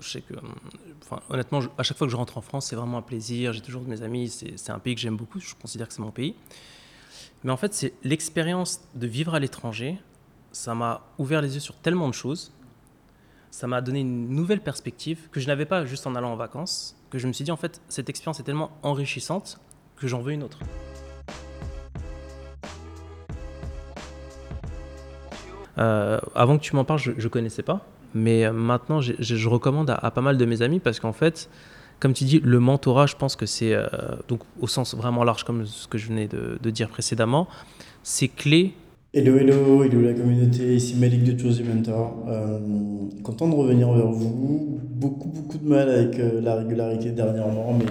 je sais que, enfin, honnêtement, à chaque fois que je rentre en France, c'est vraiment un plaisir. J'ai toujours mes amis. C'est un pays que j'aime beaucoup. Je considère que c'est mon pays. Mais en fait, c'est l'expérience de vivre à l'étranger. Ça m'a ouvert les yeux sur tellement de choses. Ça m'a donné une nouvelle perspective que je n'avais pas juste en allant en vacances. Que je me suis dit, en fait, cette expérience est tellement enrichissante que j'en veux une autre. Euh, avant que tu m'en parles, je ne connaissais pas. Mais euh, maintenant, je recommande à, pas mal de mes amis parce qu'en fait, comme tu dis, le mentorat, je pense que c'est, euh, donc au sens vraiment large, comme ce que je venais de, dire précédemment, c'est clé. Hello, hello, hello la communauté, ici Malik de Choosy Mentor. Euh, content de revenir vers vous. Beaucoup, beaucoup de mal avec la régularité dernièrement, mais,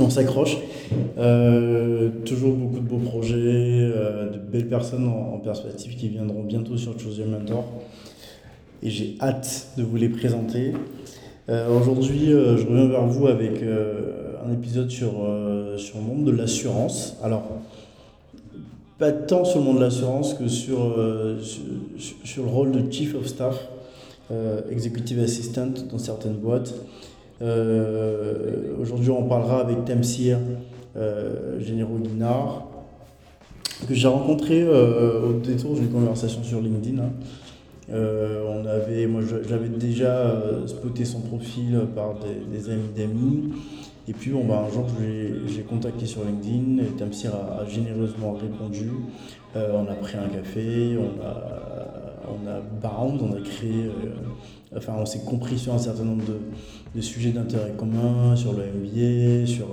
on s'accroche. toujours beaucoup de beaux projets, de belles personnes en, perspective qui viendront bientôt sur Choosy Mentor et j'ai hâte de vous les présenter. Euh, aujourd'hui, euh, je reviens vers vous avec euh, un épisode sur, sur le monde de l'assurance. Alors, pas tant sur le monde de l'assurance que sur, sur, le rôle de Chief of Staff, Executive Assistant dans certaines boîtes. Aujourd'hui, on parlera avec Tamsir, Généraux Guinard, que j'ai rencontré au détour d'une conversation sur LinkedIn. Hein. Euh, on avait, moi j'avais déjà euh, spoté son profil par des, amis d'amis. Et puis bah, un jour j'ai contacté sur LinkedIn et Tamsir a, généreusement répondu. Euh, on a pris un café, on a, on a bound, on a créé, enfin on s'est compris sur un certain nombre de, sujets d'intérêt commun, sur le MBA, sur,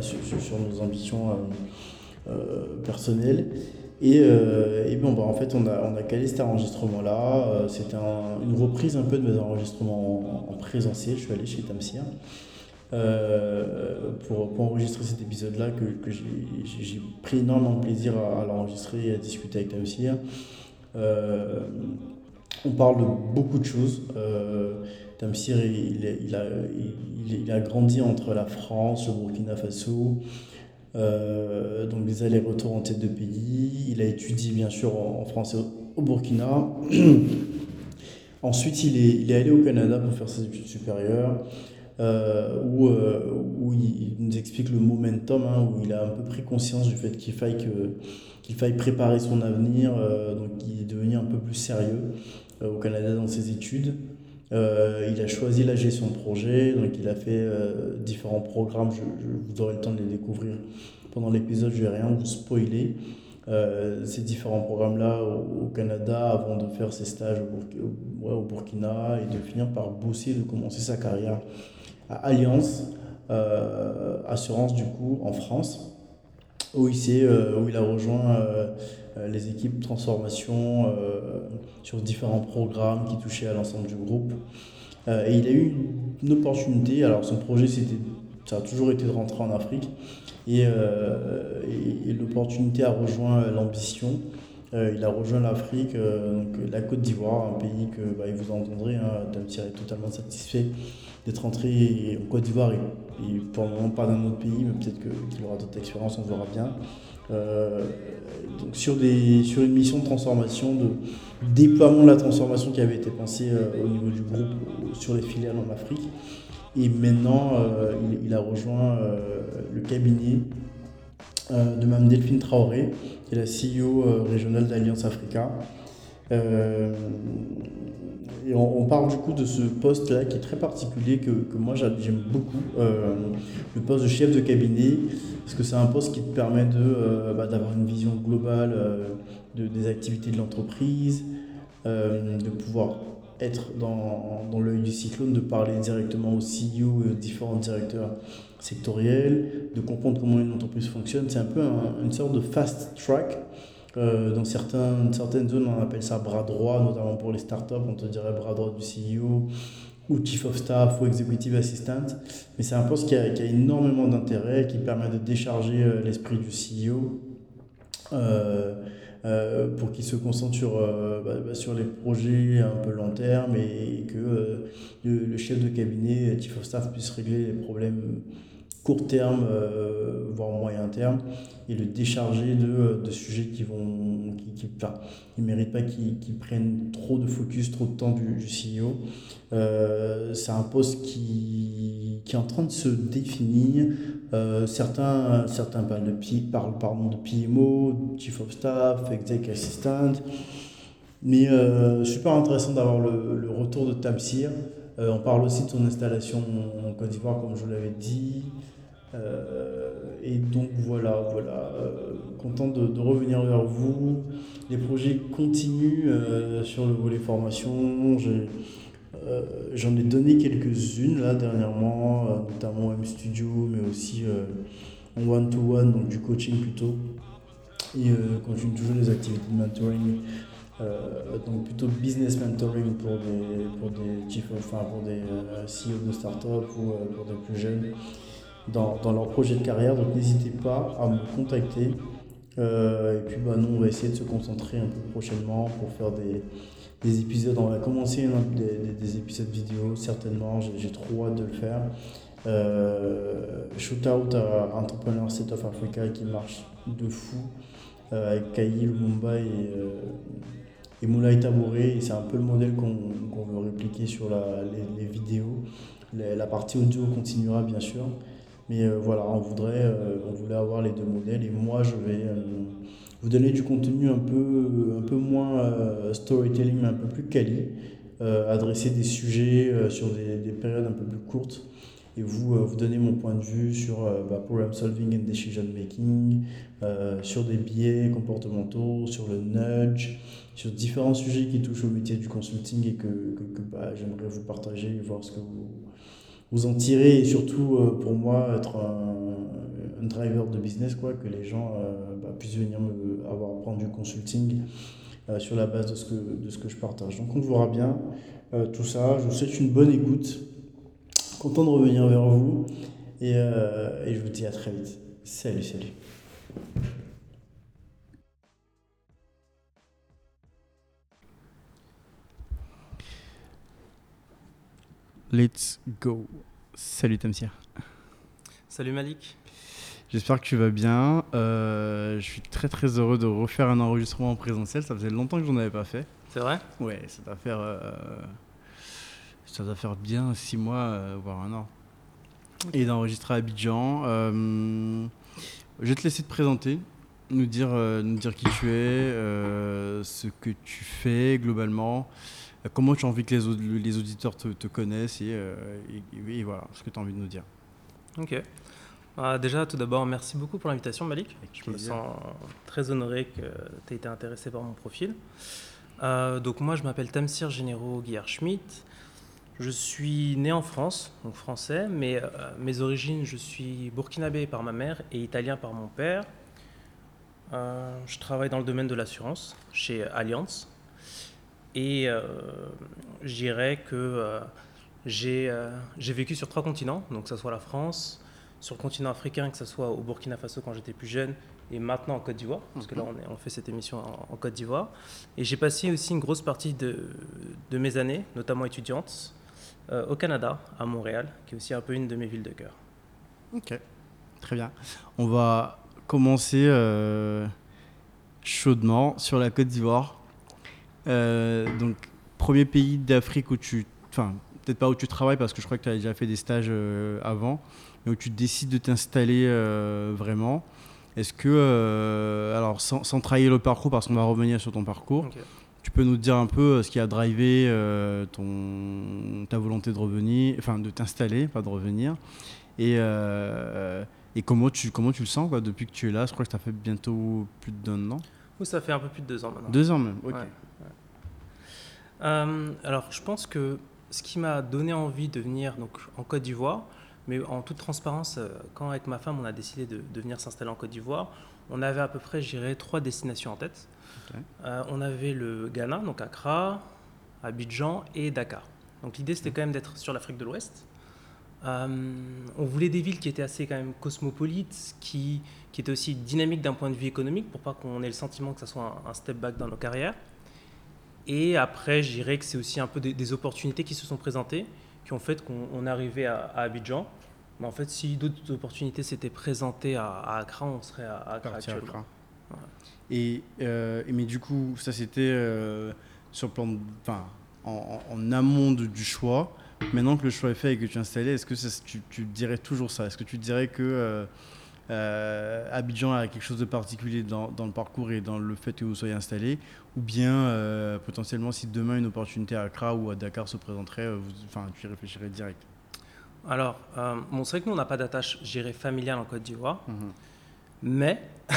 sur, sur, nos ambitions personnelles. Et, euh, et bah, en fait, on a, on a calé cet enregistrement-là. Euh, c'était une reprise un peu de mes enregistrements en, présentiel. Je suis allé chez Tamsir euh, pour, pour, enregistrer cet épisode-là que, que j'ai pris énormément de plaisir à, l'enregistrer et à discuter avec Tamsir. on parle de beaucoup de choses. Tamsir, il, a, il, a grandi entre la France, le Burkina Faso, euh, donc des allers-retours en tête de pays. Il a étudié bien sûr en, France et au, Burkina. Ensuite, il est, il est, allé au Canada pour faire ses études supérieures, euh, où, euh, où, il nous explique le momentum, hein, où il a un peu pris conscience du fait qu'il faille, qu'il faille préparer son avenir, donc il est devenu un peu plus sérieux au Canada dans ses études. Euh, il a choisi la gestion de projet, donc il a fait euh, différents programmes. Je, vous aurez le temps de les découvrir pendant l'épisode, je vais rien vous spoiler. Euh, ces différents programmes-là au, Canada avant de faire ses stages au, au, Burkina et de finir par bosser, de commencer sa carrière à Alliance Assurance du coup en France où il, où il a rejoint les équipes transformation euh, sur différents programmes qui touchaient à l'ensemble du groupe. Euh, et il a eu une opportunité, alors son projet c'était ça a toujours été de rentrer en Afrique. Et, et, l'opportunité a rejoint l'ambition. il a rejoint l'Afrique, la Côte d'Ivoire, un pays que bah, vous entendrez, hein, est totalement satisfait d'être rentré en Côte d'Ivoire et, pour le moment pas dans un autre pays, mais peut-être qu'il aura d'autres expériences, on verra bien. Euh, donc sur, une mission de transformation, de déploiement de la transformation qui avait été pensée euh, au niveau du groupe sur les filiales en Afrique. Et maintenant, euh, il, a rejoint le cabinet de Mme Delphine Traoré, qui est la CEO régionale d'Alliance Africa. Et on, parle du coup de ce poste-là qui est très particulier, que, que moi j'aime beaucoup, le poste de chef de cabinet parce que c'est un poste qui te permet de, euh, bah, d'avoir une vision globale euh, de, des activités de l'entreprise, euh, de pouvoir être dans, dans l'œil du cyclone, de parler directement au CEO et aux différents directeurs sectoriels, de comprendre comment une entreprise fonctionne. C'est un peu une sorte de fast track. Dans certains, certaines zones, on appelle ça bras droit, notamment pour les startups, on te dirait bras droit du CEO ou chief of staff ou executive assistant. Mais c'est un poste qui a, qui a énormément d'intérêt, qui permet de décharger euh, l'esprit du CEO euh, euh, pour qu'il se concentre sur, bah, bah, sur les projets un peu long terme et, que le, chef de cabinet, chief of staff, puisse régler les problèmes court terme, voire moyen terme, et le décharger de, de sujets qui vont qui, qui, enfin, ne méritent pas qu'ils prennent trop de focus, trop de temps du, CEO. c'est un poste qui, qui, est en train de se définir. certains, certains parlent de, parlent, pardon, de PMO, Chief of Staff, Exec Assistant. Mais euh, super intéressant d'avoir le, le, retour de Tamsir. Euh, on parle aussi de son installation en Côte d'Ivoire, comme je vous l'avais dit. Euh, et donc voilà, voilà content de, revenir vers vous. Les projets continuent sur le volet formation. J'en ai, donné quelques-unes là dernièrement, notamment M Studio, mais aussi en one-to-one, donc du coaching plutôt. Et continue toujours les activités de mentoring euh, donc plutôt business mentoring pour des, pour des, chief, enfin pour des euh, CEO de start-up ou euh, pour des plus jeunes dans, dans, leur projet de carrière. Donc n'hésitez pas à me contacter. et puis bah, nous, on va essayer de se concentrer un peu prochainement pour faire des, des épisodes. On va commencer des, des, épisodes vidéo, certainement. J'ai trop hâte de le faire. Euh, Shootout à Entrepreneur Set of Africa qui marche de fou avec Kaï Lumumba et et Moulay Tabouré, c'est un peu le modèle qu'on veut répliquer sur la, les, vidéos. La, partie audio continuera bien sûr, mais euh, voilà, on, voudrait, euh, on voulait avoir les deux modèles et moi je vais euh, vous donner du contenu un peu, un peu moins storytelling, mais un peu plus quali, adresser des sujets sur des, des, périodes un peu plus courtes. Et vous, vous donner mon point de vue sur bah, problem solving and decision making, sur des biais comportementaux, sur le nudge, sur différents sujets qui touchent au métier du consulting et que, que, bah, j'aimerais vous partager et voir ce que vous, vous en tirez et surtout euh, pour moi être un, driver de business quoi que les gens euh, bah, puissent venir me avoir prendre du consulting euh, sur la base de ce que de ce que je partage. Donc on verra bien tout ça. Je vous souhaite une bonne écoute. Content de revenir vers vous. Et, et je vous dis à très vite. Salut salut Let's go. Salut Tamsir. Salut Malik. J'espère que tu vas bien. Euh, je suis très très heureux de refaire un enregistrement en présentiel. Ça faisait longtemps que j'en avais pas fait. C'est vrai? Ouais, ça doit faire, euh, ça doit faire bien six mois, euh, voire un an. Et d'enregistrer à Abidjan. je vais te laisser te présenter, nous dire, nous dire qui tu es, ce que tu fais globalement. Comment tu as envie que les, les auditeurs te, te connaissent euh, et, et, voilà ce que tu as envie de nous dire. Ok. Euh, déjà, tout d'abord, merci beaucoup pour l'invitation, Malik. Je me sens très honoré que tu aies été intéressé par mon profil. Euh, donc, moi, je m'appelle Tamsir Généraux Guillard Schmidt. Je suis né en France, donc français, mais euh, mes origines, je suis burkinabé par ma mère et italien par mon père. Euh, je travaille dans le domaine de l'assurance chez Allianz, et euh, je dirais que euh, euh, j'ai vécu sur trois continents, donc que ce soit la France, sur le continent africain, que ce soit au Burkina Faso quand j'étais plus jeune, et maintenant en Côte d'Ivoire, parce que là mhm. on, on, fait cette émission en, en Côte d'Ivoire. Et j'ai passé aussi une grosse partie de, de mes années, notamment étudiantes, euh, au Canada, à Montréal, qui est aussi un peu une de mes villes de cœur. Ok, très bien. On va commencer euh, chaudement sur la Côte d'Ivoire. Euh, donc, premier pays d'Afrique où tu. Enfin, peut-être pas où tu travailles parce que je crois que tu as déjà fait des stages euh, avant, mais où tu décides de t'installer euh, vraiment. Est-ce que. Alors, sans, sans, trahir le parcours, parce qu'on va revenir sur ton parcours, okay. tu peux nous dire un peu ce qui a drivé ton, ta volonté de revenir, enfin, de t'installer, pas de revenir. Et. et comment tu, comment tu le sens quoi, depuis que tu es là? Je crois que ça fait bientôt plus d'un an. Oui, ça fait un peu plus de deux ans maintenant. Deux ans même, ok. Ouais. Euh, alors, je pense que ce qui m'a donné envie de venir donc, en Côte d'Ivoire, mais en toute transparence, euh, quand avec ma femme on a décidé de, de venir s'installer en Côte d'Ivoire, on avait à peu près, je dirais, trois destinations en tête. Okay. Euh, on avait le Ghana, donc Accra, Abidjan et Dakar. Donc l'idée c'était quand même d'être sur l'Afrique de l'Ouest. Euh, on voulait des villes qui étaient assez quand même cosmopolites, qui, qui étaient aussi dynamiques d'un point de vue économique, pour pas qu'on ait le sentiment que ça soit un, un step back dans nos carrières. Et après, je dirais que c'est aussi un peu des, des, opportunités qui se sont présentées, qui ont fait qu'on est arrivé à, à, Abidjan. Mais en fait, si d'autres opportunités s'étaient présentées à, à Accra, on serait à, à Accra. Accra. Et, euh, et mais du coup, ça c'était euh, sur le plan, de- enfin, en, en- en amont de- du choix. Maintenant que le choix est fait et que tu es installé, est-ce que ça- tu, tu dirais toujours ça? Est-ce que tu dirais que euh, euh, Abidjan a quelque chose de particulier dans, dans le parcours et dans le fait que vous soyez installé Ou bien euh, potentiellement, si demain une opportunité à Accra ou à Dakar se présenterait, euh, vous- enfin, tu y réfléchirais direct Alors, euh, bon, c'est vrai que nous, on n'a pas d'attache, dirais, familiale en Côte d'Ivoire. Mhm. Mais,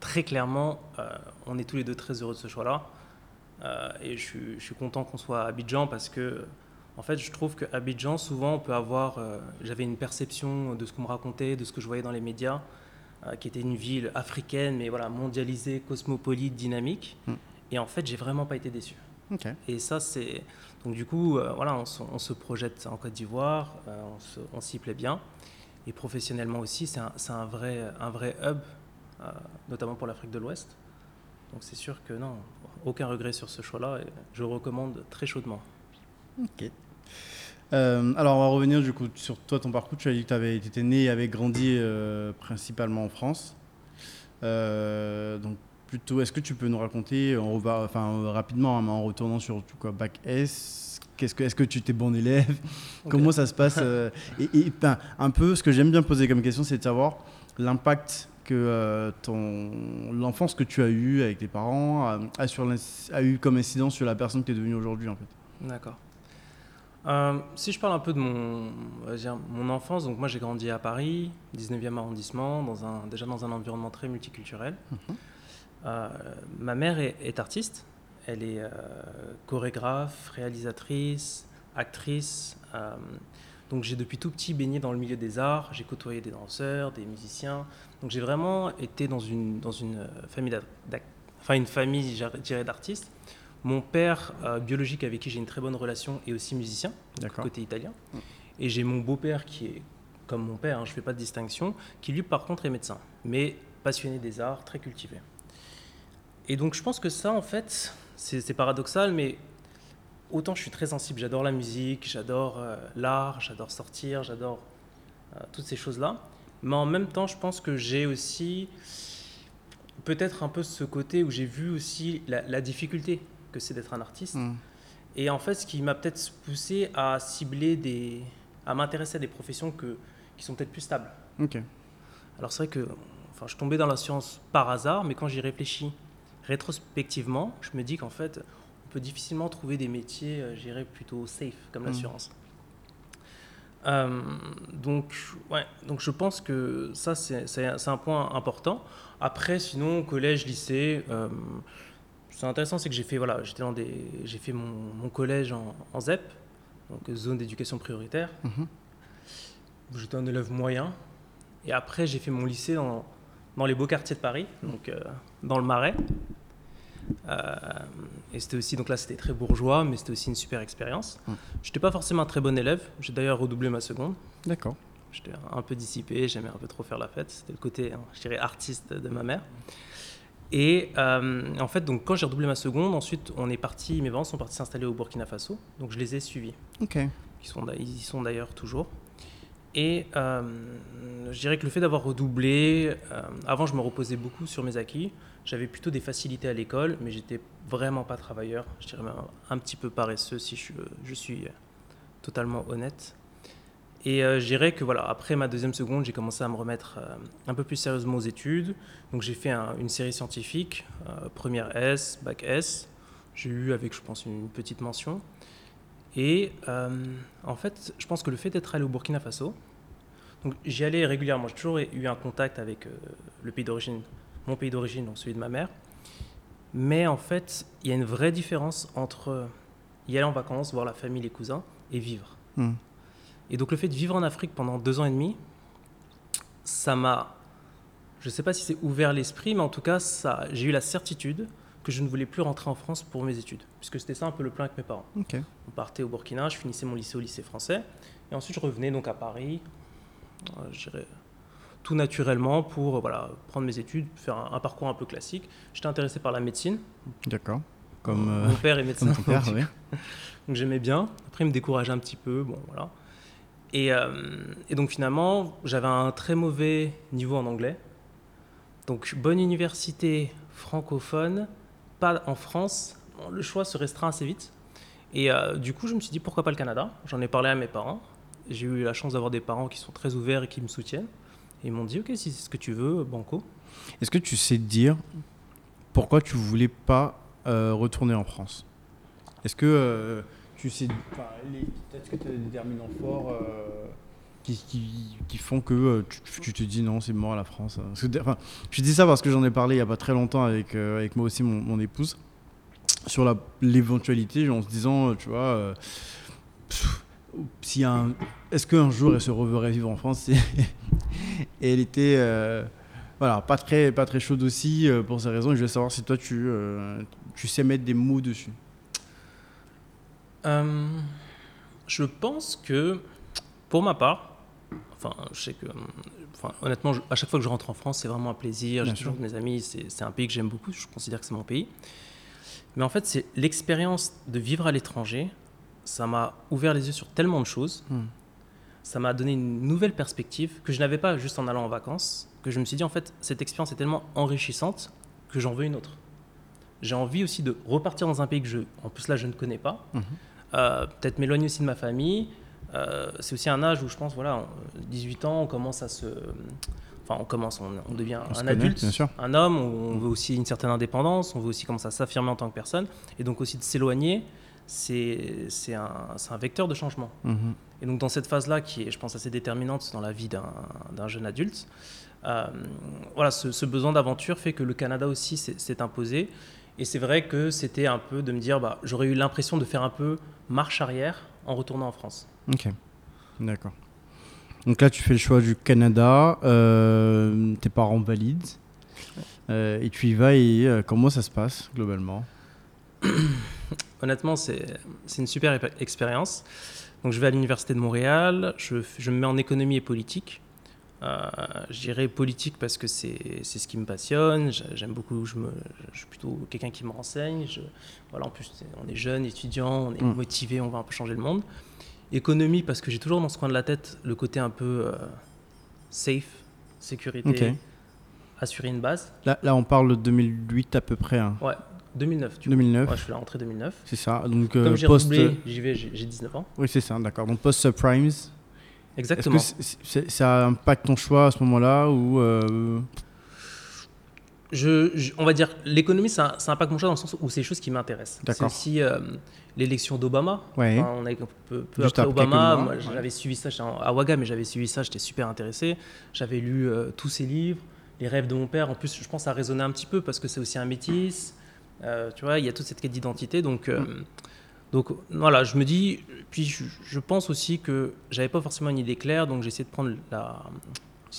très clairement, on est tous les deux très heureux de ce choix-là. Et je suis content qu'on soit à Abidjan parce que, en fait, je trouve qu'à Abidjan, souvent, on peut avoir. euh, J'avais une perception de ce qu'on me racontait, de ce que je voyais dans les médias, euh, qui était une ville africaine, mais voilà, mondialisée, cosmopolite, dynamique. Mm. Et en fait, j'ai vraiment pas été déçu. Ok. Et ça, c'est. Donc, du coup, euh, voilà, on se, on se projette en Côte d'Ivoire, on s'y plaît bien. Et professionnellement aussi, c'est un, vrai, un vrai hub, notamment pour l'Afrique de l'Ouest. Donc, c'est sûr que non, aucun regret sur ce choix-là. Et je recommande très chaudement. Ok. Euh, alors, on va revenir du coup sur toi, ton parcours. Tu as dit que tu étais né et avais grandi euh, principalement en France. Euh, donc, plutôt, est-ce que tu peux nous raconter, on va, enfin, rapidement, hein, mais en retournant sur tout quoi, bac S, qu'est-ce que, est-ce que tu étais bon élève? Comment ça se passe Et, et, ben, un peu, ce que j'aime bien poser comme question, c'est de savoir l'impact que ton l'enfance que tu as eue avec tes parents a, a sur l'ins- a eu comme incidence sur la personne que tu es devenue aujourd'hui en fait. D'accord. Euh, si je parle un peu de mon, dire, enfance, donc moi j'ai grandi à Paris, 19e arrondissement, dans un, déjà dans un environnement très multiculturel. Euh, ma mère est, est artiste, elle est euh, chorégraphe, réalisatrice, actrice. donc j'ai depuis tout petit baigné dans le milieu des arts, j'ai côtoyé des danseurs, des musiciens. Donc j'ai vraiment été dans une, dans une famille, d'ac- d'ac- enfin une famille, je dirais, d'artistes. Mon père euh, biologique avec qui j'ai une très bonne relation est aussi musicien, côté italien. Et j'ai mon beau-père qui est comme mon père, hein, je ne fais pas de distinction, qui lui par contre est médecin, mais passionné des arts, très cultivé. Et donc je pense que ça en fait, c'est c'est paradoxal, mais autant je suis très sensible, j'adore la musique, j'adore euh, l'art, j'adore sortir, j'adore euh, toutes ces choses-là. Mais en même temps, je pense que j'ai aussi peut-être un peu ce côté où j'ai vu aussi la, la difficulté que c'est d'être un artiste. Mm. Et en fait, ce qui m'a peut-être poussé à cibler des. à m'intéresser à des professions que, qui sont peut-être plus stables. Ok. Alors c'est vrai que. Enfin, je tombais dans la science par hasard, mais quand j'y réfléchis rétrospectivement, je me dis qu'en fait, on peut difficilement trouver des métiers, euh, je dirais, plutôt safe, comme Mm. l'assurance. Euh, donc, ouais, donc je pense que ça, c'est un point important. Après, sinon, collège, lycée, euh, c'est intéressant, c'est que j'ai fait, voilà, j'étais dans des, j'ai fait mon, mon collège en, en ZEP, donc zone d'éducation prioritaire. Mhm. J'étais un élève moyen. Et après, j'ai fait mon lycée dans, dans les beaux quartiers de Paris, donc euh, dans le Marais. Euh, et c'était aussi, donc là, c'était très bourgeois, mais c'était aussi une super expérience. Mm. Je n'étais pas forcément un très bon élève. J'ai d'ailleurs redoublé ma seconde. D'accord. J'étais un peu dissipé, j'aimais un peu trop faire la fête. C'était le côté, hein, je dirais, artiste de ma mère. Et euh, en fait, donc, quand j'ai redoublé ma seconde, ensuite, on est parti, mes parents sont partis s'installer au Burkina Faso. Donc, je les ai suivis. Ok. Ils, sont, ils y sont d'ailleurs toujours. Et euh, je dirais que le fait d'avoir redoublé, euh, avant, je me reposais beaucoup sur mes acquis. J'avais plutôt des facilités à l'école, mais j'étais vraiment pas travailleur. Je dirais même un petit peu paresseux si je, je suis totalement honnête. Et euh, je dirais que voilà, après ma deuxième seconde, j'ai commencé à me remettre euh, un peu plus sérieusement aux études. Donc j'ai fait un- une série scientifique, euh, première S, bac S. J'ai eu avec, je pense, une petite mention. Et euh, en fait, je pense que le fait d'être allé au Burkina Faso, donc j'y allais régulièrement. J'ai toujours eu un contact avec le pays d'origine, mon pays d'origine, donc celui de ma mère. Mais en fait, il y a une vraie différence entre y aller en vacances, voir la famille, les cousins, et vivre. Mm. Et donc le fait de vivre en Afrique pendant deux ans et demi, ça m'a, je ne sais pas si c'est ouvert l'esprit, mais en tout cas, ça, j'ai eu la certitude que je ne voulais plus rentrer en France pour mes études, puisque c'était ça un peu le plan avec mes parents. On partait au Burkina, je finissais mon lycée au lycée français, et ensuite je revenais donc à Paris, euh, tout naturellement pour euh, voilà, prendre mes études, faire un, un parcours un peu classique. J'étais intéressé par la médecine. D'accord. Comme, euh, Mon père est médecin. comme ton père, donc, oui. donc j'aimais bien. Après, il me décourageait un petit peu. Bon, voilà. Et, euh, et donc finalement, j'avais un très mauvais niveau en anglais. Donc bonne université francophone, pas en France. Le choix se restreint assez vite. Et euh, du coup, je me suis dit pourquoi pas le Canada? J'en ai parlé à mes parents. J'ai eu la chance d'avoir des parents qui sont très ouverts et qui me soutiennent. Et ils m'ont dit ok, si c'est ce que tu veux, banco. Est-ce que tu sais dire pourquoi tu voulais pas euh, retourner en France? Est-ce que tu sais. Peut-être que tu as des déterminants forts euh, qui, font que euh, tu, te dis non, c'est mort à la France. je dis ça parce que j'en ai parlé il y a pas très longtemps avec, euh, avec moi aussi, mon, épouse, sur l'éventualité, en se disant, tu vois. un- Est-ce qu'un jour elle se reverrait vivre en France Et elle était. voilà, pas très, pas très chaude aussi pour ces raisons. Je voulais savoir si toi, tu, tu sais mettre des mots dessus. Euh, je pense que, pour ma part, enfin, je sais que, enfin, honnêtement, je- à chaque fois que je rentre en France, c'est vraiment un plaisir. J'ai toujours mes amis. C'est un pays que j'aime beaucoup. Je considère que c'est mon pays. Mais en fait, c'est l'expérience de vivre à l'étranger. Ça m'a ouvert les yeux sur tellement de choses. Hmm. Ça m'a donné une nouvelle perspective que je n'avais pas juste en allant en vacances. Que je me suis dit, en fait, cette expérience est tellement enrichissante que j'en veux une autre. J'ai envie aussi de repartir dans un pays que je, en plus là, je ne connais pas. Mhm. Peut-être m'éloigner aussi de ma famille. Euh, c'est aussi un âge où je pense, voilà, en- 18 ans, on commence à se. Enfin, on commence, on, on devient On un adulte, bien sûr. un homme, on veut aussi une certaine indépendance, on veut aussi commencer à s'affirmer en tant que personne. Et donc aussi de s'éloigner, c'est c'est un, un vecteur de changement. Mhm. Et donc dans cette phase-là, qui est, je pense, assez déterminante dans la vie d'un d'un jeune adulte, euh, voilà, ce, ce besoin d'aventure fait que le Canada aussi s'est imposé. Et c'est vrai que c'était un peu de me dire, bah, j'aurais eu l'impression de faire un peu marche arrière en retournant en France. Ok, d'accord. Donc là, tu fais le choix du Canada, euh, tes parents valident, euh, et tu y vas, et euh, comment ça se passe globalement Honnêtement, c'est une super expérience. Donc, je vais à l'Université de Montréal, je, je me mets en économie et politique. Euh, je dirais politique parce que c'est ce qui me passionne. J'a- J'aime beaucoup, je, me, je suis plutôt quelqu'un qui me renseigne. Je, voilà, en plus, on est jeune, étudiant, on est Mm. motivé, on va un peu changer le monde. Économie parce que j'ai toujours dans ce coin de la tête le côté un peu euh, safe, sécurité, assurer une base. Là, là, on parle de 2008 à peu près, hein. Ouais, 2009, tu vois. 2009, Ouais, je suis là rentrée 2009. c'est ça. Donc euh, Comme j'ai post. j'y vais, j'ai 19 ans. Oui, c'est ça, d'accord. Donc post-subprimes. Est-ce Exactement. que c'est- c'est- ça impacte ton choix à ce moment-là ou euh, Je, je- on va dire, l'économie, ça, ça impacte mon choix dans le sens où c'est des choses qui m'intéressent. C'est aussi euh, l'élection d'Obama. Ouais. Enfin, on a peu, peu après Obama, quelques mois, moi, ouais. j'avais suivi ça, j'étais à Ouaga, mais j'avais suivi ça, j'étais super intéressé. J'avais lu euh, tous ses livres, Les rêves de mon père. En plus, je pense que ça résonnait un petit peu parce que c'est aussi un métis. Tu vois, il y a toute cette quête d'identité. Donc, Mm. Donc voilà, je me dis, puis je, je pense aussi que j'avais pas forcément une idée claire, donc j'ai essayé de prendre la.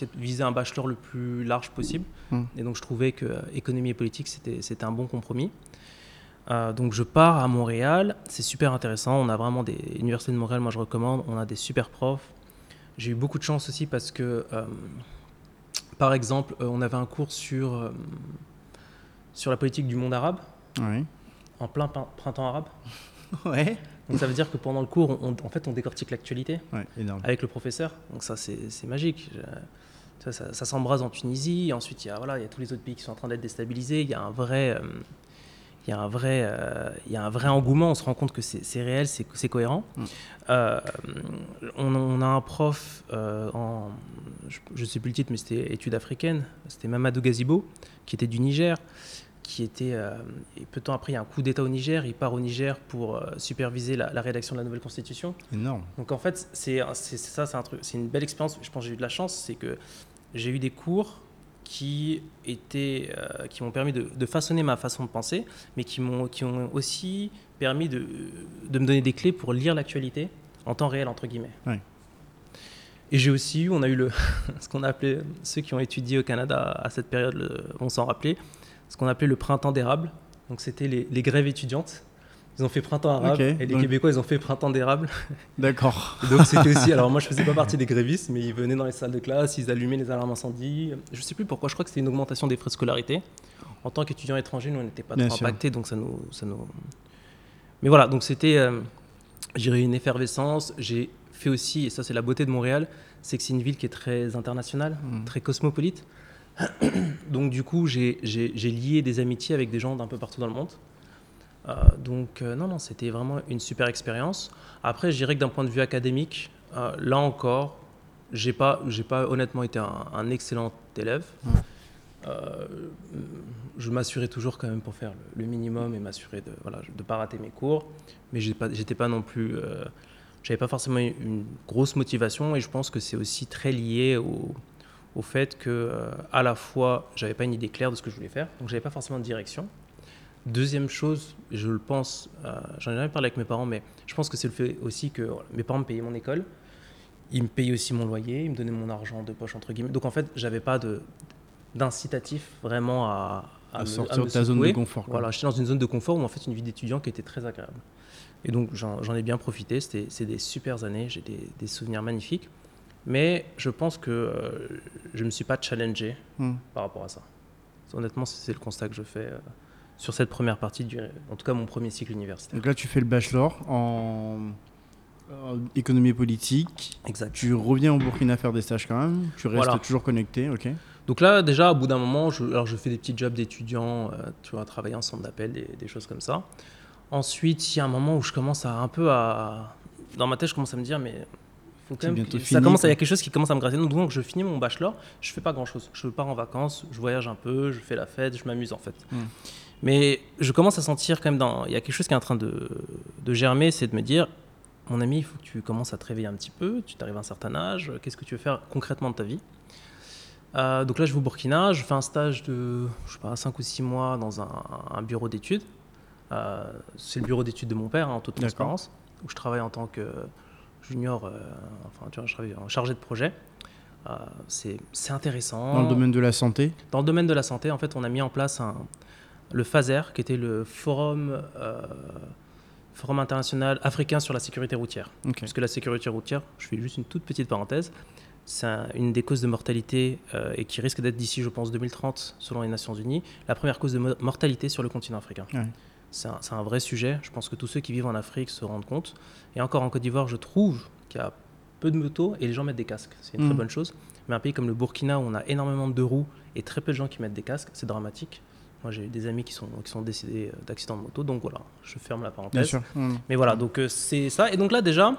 de viser un bachelor le plus large possible. Mm. Et donc je trouvais que euh, économie et politique, c'était c'était un bon compromis. Euh, donc je pars à Montréal, c'est super intéressant. On a vraiment des universités de Montréal, moi je recommande. On a des super profs. J'ai eu beaucoup de chance aussi parce que, euh, par exemple, on avait un cours sur sur la politique du monde arabe en plein printemps arabe. Ouais. Donc ça veut dire que pendant le cours, on, en fait, on décortique l'actualité Ouais, avec le professeur. Donc ça, c'est magique. Ça, ça- ça s'embrase en Tunisie. Ensuite, il y a voilà, il y a tous les autres pays qui sont en train d'être déstabilisés. Il y a un vrai, euh, il y a un vrai, euh, il y a un vrai engouement. On se rend compte que c'est réel, c'est cohérent. Mm. Euh, on, on a un prof en, je, je sais plus le titre, mais c'était études africaines. C'était Mamadou Gazibo, qui était du Niger. Qui était, euh, et peu de temps après, il y a un coup d'État au Niger. Il part au Niger pour euh, superviser la- la rédaction de la nouvelle constitution. Énorme. Donc en fait, c'est ça, c'est un truc, c'est une belle expérience. Je pense que j'ai eu de la chance, c'est que j'ai eu des cours qui étaient, euh, qui m'ont permis de, de façonner ma façon de penser, mais qui m'ont, qui ont aussi permis de, de me donner des clés pour lire l'actualité en temps réel entre guillemets. Ouais. Et j'ai aussi eu, on a eu le, ce qu'on a appelé ceux qui ont étudié au Canada à cette période le- vont s'en rappeler, ce qu'on appelait le printemps d'érable. Donc c'était les, les grèves étudiantes. Ils ont fait printemps arabe et les donc- Québécois ils ont fait printemps d'érable. D'accord. Donc c'était aussi, alors moi je faisais pas partie des grévistes, mais ils venaient dans les salles de classe, ils allumaient les alarmes incendie. Je sais plus pourquoi, je crois que c'était une augmentation des frais de scolarité. En tant qu'étudiants étrangers, nous on n'était pas Bien trop sûr. impactés, donc ça nous, ça nous. Mais voilà, donc c'était, euh, J'ai une effervescence. J'ai fait aussi, et ça c'est la beauté de Montréal, c'est que c'est une ville qui est très internationale, Mm. très cosmopolite. donc du coup, j'ai lié des amitiés avec des gens d'un peu partout dans le monde. Euh, donc euh, non, non, c'était vraiment une super expérience. Après, je dirais que d'un point de vue académique, euh, là encore, j'ai pas, j'ai pas honnêtement été un, un excellent élève. Je m'assurais toujours quand même pour faire le, le minimum et m'assurer de voilà de pas rater mes cours, mais j'étais pas non plus, j'avais pas forcément une, une grosse motivation et je pense que c'est aussi très lié au, au fait que euh, à la fois j'avais pas une idée claire de ce que je voulais faire, donc j'avais pas forcément de direction. Deuxième chose, je le pense, euh, j'en ai jamais parlé avec mes parents, mais je pense que c'est le fait aussi que voilà, mes parents me payaient mon école, ils me payaient aussi mon loyer, ils me donnaient mon argent de poche entre guillemets. Donc en fait, j'avais pas de d'incitatif vraiment à, À, me- sortir de ta zone de confort. quoi. Voilà, j'étais dans une zone de confort où en fait une vie d'étudiant qui était très agréable. Et donc j'en ai bien profité, c'était c'est des super années, j'ai des, des souvenirs magnifiques. Mais je pense que euh, je ne me suis pas challengé Hmm. par rapport à ça. Honnêtement, c'est le constat que je fais euh, sur cette première partie, du, en tout cas mon premier cycle universitaire. Donc là, tu fais le bachelor en, en économie politique. Exact. Tu reviens au Burkina faire des stages quand même. Tu restes Voilà. toujours connecté, ok. Donc là, déjà, au bout d'un moment, je, alors je fais des petits jobs d'étudiant, euh, tu vois, travailler en centre d'appel, des, des choses comme ça. Ensuite, il y a un moment où je commence à un peu à... Dans ma tête, je commence à me dire, mais faut quand même ça fini, commence, il y a quelque chose qui commence à me gratter. Donc, je finis mon bachelor, je fais pas grand-chose. Je pars en vacances, je voyage un peu, je fais la fête, je m'amuse en fait. Mm. Mais je commence à sentir quand même, dans... il y a quelque chose qui est en train de, de germer, c'est de me dire, mon ami, il faut que tu commences à te réveiller un petit peu, tu t'arrives à un certain âge, qu'est-ce que tu veux faire concrètement de ta vie? Euh, donc là, je vais au Burkina, je fais un stage de, je sais pas, 5 ou 6 mois dans un, un bureau d'études. Euh, c'est le bureau d'études de mon père, hein, en toute transparence, où je travaille en tant que junior, euh, enfin, tu vois, je travaille en chargé de projet. Euh, c'est c'est intéressant. Dans le domaine de la santé? Dans le domaine de la santé, en fait, on a mis en place un, le FASER, qui était le Forum, euh, Forum international africain sur la sécurité routière. Parce que la sécurité routière, je fais juste une toute petite parenthèse, c'est un- une des causes de mortalité euh, et qui risque d'être d'ici, je pense, 2030, selon les Nations Unies, la première cause de mo- mortalité sur le continent africain. Ouais. C'est un, vrai sujet. Je pense que tous ceux qui vivent en Afrique se rendent compte. Et encore en Côte d'Ivoire, je trouve qu'il y a peu de motos et les gens mettent des casques. C'est une très bonne chose. Mais un pays comme le Burkina, où on a énormément de deux roues et très peu de gens qui mettent des casques, c'est dramatique. Moi, j'ai eu des amis qui sont, qui sont décédés euh, d'accidents de moto. Donc voilà, je ferme la parenthèse. Bien sûr. Hmm. Mais voilà, donc euh, c'est ça. Et donc là, déjà,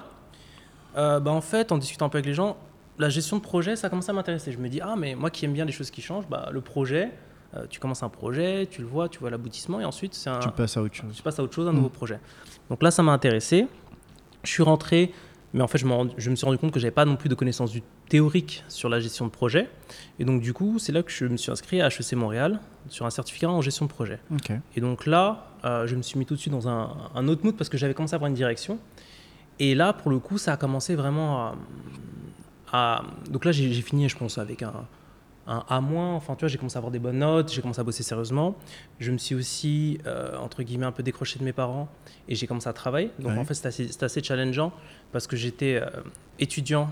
euh, bah, en fait, en discutant un peu avec les gens, la gestion de projet, ça commence à m'intéresser. Je me dis, ah, mais moi qui aime bien les choses qui changent, bah, le projet, euh, tu commences un projet, tu le vois, tu vois l'aboutissement, et ensuite, c'est un, Tu passes à autre chose. tu passes à autre chose, un Mm. nouveau projet. Donc là, ça m'a intéressé. Je suis rentré, mais en fait, je, me rend- je me suis rendu compte que j'avais pas non plus de connaissances du théorique sur la gestion de projet. Et donc, du coup, c'est là que je me suis inscrit à HEC Montréal sur un certificat en gestion de projet. Et donc là, euh, je me suis mis tout de suite dans un, un autre mood parce que j'avais commencé à avoir une direction. Et là, pour le coup, ça a commencé vraiment à. à- donc là, j'ai fini, je pense, avec un, un A-. Enfin, tu vois, j'ai commencé à avoir des bonnes notes, j'ai commencé à bosser sérieusement. Je me suis aussi, euh, entre guillemets, un peu décroché de mes parents et j'ai commencé à travailler. Donc Ouais. en fait, c'était assez, assez challengeant parce que j'étais euh, étudiant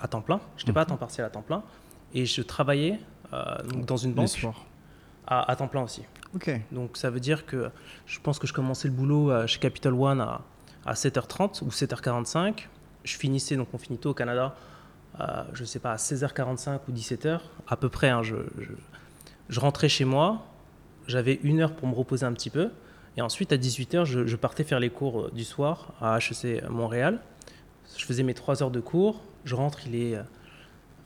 à temps plein. Je n'étais pas à temps partiel à temps plein. Et je travaillais euh, donc dans une banque à, à temps plein aussi. Donc ça veut dire que je pense que je commençais le boulot chez Capital One à, à 7h30 ou 7h45. Je finissais, donc on finit tôt au Canada, je sais pas, à 16h45 ou 17h, à peu près. hein, je, je, je rentrais chez moi, j'avais une heure pour me reposer un petit peu. Et ensuite, à 18h, je, je partais faire les cours euh, du soir à HEC Montréal. Je faisais mes 3 heures de cours. Je rentre, il est euh,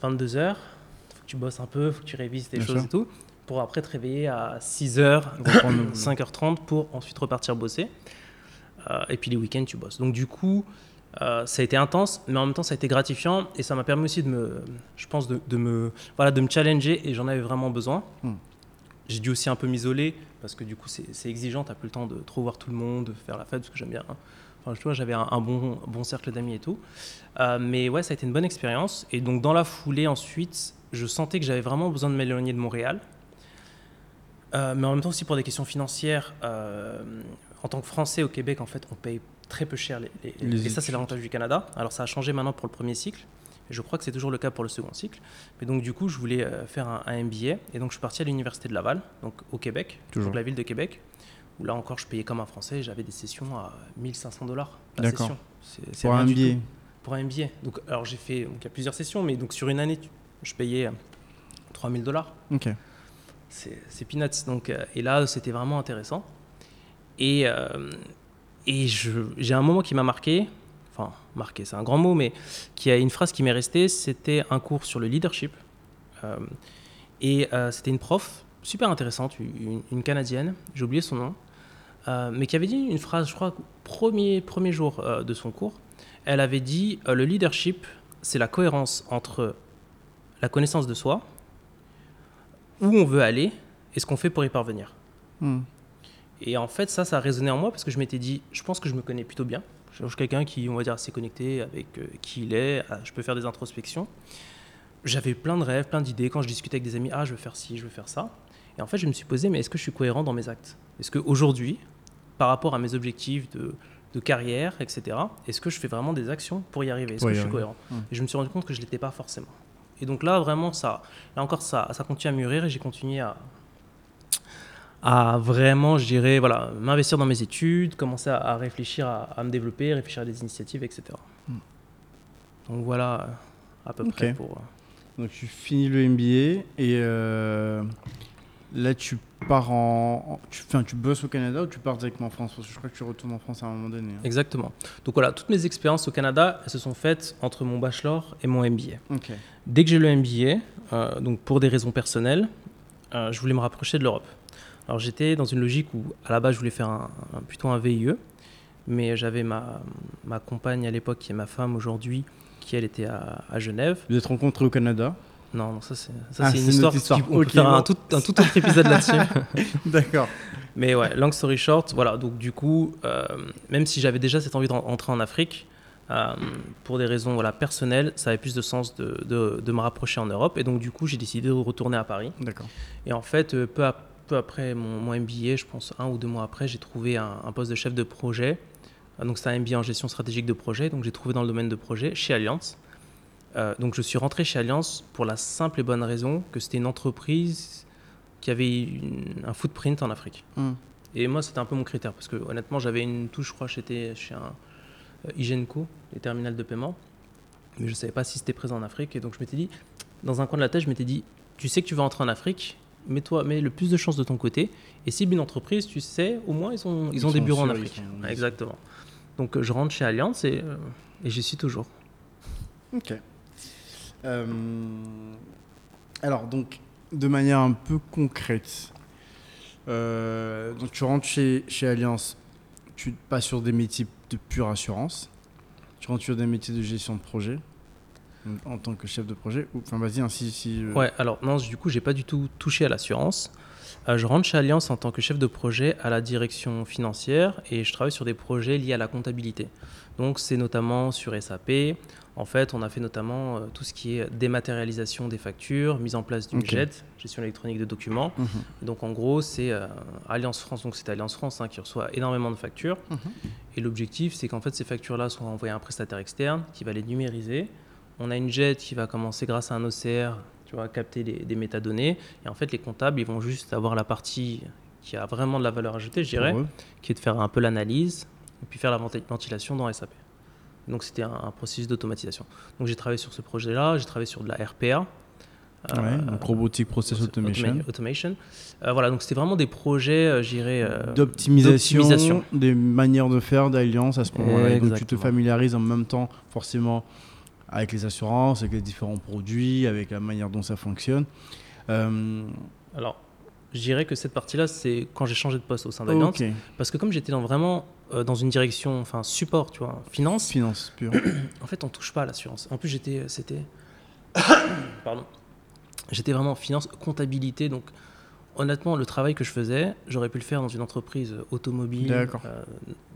22h. Faut que tu bosses un peu, faut que tu révises des Bien choses sûr. et tout. Pour après te réveiller à 6h, Reprendre le- 5h30 pour ensuite repartir bosser. Euh, et puis les week-ends, tu bosses. Donc du coup, euh, ça a été intense, mais en même temps, ça a été gratifiant et ça m'a permis aussi de me, je pense, de, de me, voilà, de me challenger et j'en avais vraiment besoin. Hmm. J'ai dû aussi un peu m'isoler parce que du coup, c'est exigeant. T'as plus le temps de trop voir tout le monde, de faire la fête parce que j'aime bien. hein. Enfin, tu vois, j'avais un, un bon, bon cercle d'amis et tout. Euh, mais ouais, ça a été une bonne expérience. Et donc, dans la foulée, ensuite, je sentais que j'avais vraiment besoin de m'éloigner de Montréal. Euh, mais en même temps aussi pour des questions financières. en tant que Français au Québec, en fait, on paye très peu cher. Les, les- Les et ça, c'est l'avantage du Canada. Alors, ça a changé maintenant pour le premier cycle. Et je crois que c'est toujours le cas pour le second cycle. Mais donc, du coup, je voulais euh, faire un, un MBA. Et donc, je suis parti à l'Université de Laval, donc au Québec, Toujours. donc la ville de Québec, où là encore, je payais comme un Français. J'avais des sessions à 1500 dollars la D'accord. session. C'est- Pour un tout. Pour un MBA. Donc, alors j'ai fait, donc il y a plusieurs sessions, mais donc sur une année, je payais 3000 dollars. Ok. C'est peanuts. Donc, euh, et là, c'était vraiment intéressant. Et, euh, et j'ai un moment qui m'a marqué, enfin, marqué, c'est un grand mot, mais qui a une phrase qui m'est restée c'était un cours sur le leadership. Euh, et euh, c'était une prof super intéressante, une, Canadienne, j'ai oublié son nom, euh, mais qui avait dit une phrase, je crois, premier, premier jour de son cours. Elle avait dit le leadership, c'est la cohérence entre la connaissance de soi, où on veut aller et ce qu'on fait pour y parvenir. Hmm. Et en fait, ça, ça a résonné en moi parce que je m'étais dit, je pense que je me connais plutôt bien. Je suis quelqu'un qui, on va dire, assez connecté avec euh, qui il est. Ah, Je peux faire des introspections. J'avais plein de rêves, plein d'idées. Quand je discutais avec des amis, ah, je veux faire ci, je veux faire ça. Et en fait, je me suis posé, mais est-ce que je suis cohérent dans mes actes? Est-ce qu'aujourd'hui, par rapport à mes objectifs de, de carrière, etc., est-ce que je fais vraiment des actions pour y arriver? Est-ce que je suis cohérent? Hmm. Et je me suis rendu compte que je ne l'étais pas forcément. Et donc là, vraiment, ça, là encore, ça, ça continue à mûrir et j'ai continué à, à vraiment, je dirais, voilà, m'investir dans mes études, commencer à, à réfléchir, à, à me développer, réfléchir à des initiatives, etc. Hmm. Donc voilà, à peu près pour. euh, Donc tu finis le MBA et euh, là tu pars en, tu, enfin, tu bosses au Canada ou tu pars directement en France? Parce que je crois que tu retournes en France à un moment donné. hein. Exactement. Donc voilà, toutes mes expériences au Canada, elles se sont faites entre mon bachelor et mon MBA. Dès que j'ai le MBA, euh, donc pour des raisons personnelles, euh, je voulais me rapprocher de l'Europe. Alors j'étais dans une logique où à la base je voulais faire un, un- plutôt un VIE, mais j'avais ma, ma compagne à l'époque qui est ma femme aujourd'hui, qui elle était à, à Genève. Vous êtes rencontrés au Canada? Non, non, ça c'est Ah, une une histoire. histoire. qui- on peut Ok, faire un bon. tout, un tout autre épisode là-dessus. D'accord. Mais ouais, long story short, voilà, donc du coup, euh, même si j'avais déjà cette envie d'entrer en Afrique, euh, pour des raisons voilà, personnelles, ça avait plus de sens de, de- de me rapprocher en Europe. Et donc du coup, j'ai décidé de retourner à Paris. D'accord. Et en fait, euh, peu, à- peu après mon, mon MBA, je pense un ou deux mois après, j'ai trouvé un, un poste de chef de projet. Euh, Donc c'est un MBA en gestion stratégique de projet, donc j'ai trouvé dans le domaine de projet chez Allianz. Euh, donc je suis rentré chez Allianz pour la simple et bonne raison que c'était une entreprise qui avait une- un footprint en Afrique. Hmm. Et moi, c'était un peu mon critère, parce que honnêtement, j'avais une touche, je crois, j'étais chez un euh, Hygienco, les terminales de paiement, mais je ne savais pas si c'était présent en Afrique. Et donc, je m'étais dit, dans un coin de la tête, je m'étais dit, tu sais que tu vas entrer en Afrique, mets-toi, mets le plus de chances de ton côté. Et cible une entreprise, tu sais, au moins, ils ont, ils Ils ont des bureaux en Afrique. sont- exactement. Donc, je rentre chez Allianz et, euh, et j'y suis toujours. Ok. Euh, alors, donc, de manière un peu concrète, euh, donc tu rentres chez, chez Allianz, tu passes sur des métiers de pure assurance, tu rentres sur des métiers de gestion de projet en tant que chef de projet. ou- Enfin, vas-y, ainsi. Si, euh, Ouais, alors non, du coup, j'ai pas du tout touché à l'assurance. Euh, je rentre chez Allianz en tant que chef de projet à la direction financière et je travaille sur des projets liés à la comptabilité. Donc, c'est notamment sur SAP. En fait, on a fait notamment euh, tout ce qui est dématérialisation des factures, mise en place du. JET, gestion électronique de documents. Mhm. Donc, en gros, c'est euh, Alliance France, donc c'est Alliance France hein, qui reçoit énormément de factures. Mhm. Et l'objectif, c'est qu'en fait, ces factures-là soient envoyées à un prestataire externe qui va les numériser. On a une JET qui va commencer grâce à un OCR, tu vois, à capter des métadonnées. Et en fait, les comptables, ils vont juste avoir la partie qui a vraiment de la valeur ajoutée, je dirais, qui est de faire un peu l'analyse et puis faire la venti- ventilation dans SAP. Donc, c'était un, un processus d'automatisation. Donc, j'ai travaillé sur ce projet-là, j'ai travaillé sur de la RPA. Ouais, euh, donc Robotic Process Automation. Automa- automation. Euh, voilà, donc c'était vraiment des projets, euh, je dirais, euh, d'optimisation des manières de faire d'alliance à ce moment-là. Et Donc tu te familiarises en même temps forcément avec les assurances, avec les différents produits, avec la manière dont ça fonctionne. Euh, Alors, je dirais que cette partie-là, c'est quand j'ai changé de poste au sein d'Allianz. ok, Parce que comme j'étais dans vraiment euh, dans une direction, enfin support, tu vois, finance, finance pure. en fait, on touche pas à l'assurance. En plus, j'étais, c'était, pardon, j'étais vraiment en finance, comptabilité. Donc, honnêtement, le travail que je faisais, j'aurais pu le faire dans une entreprise automobile euh,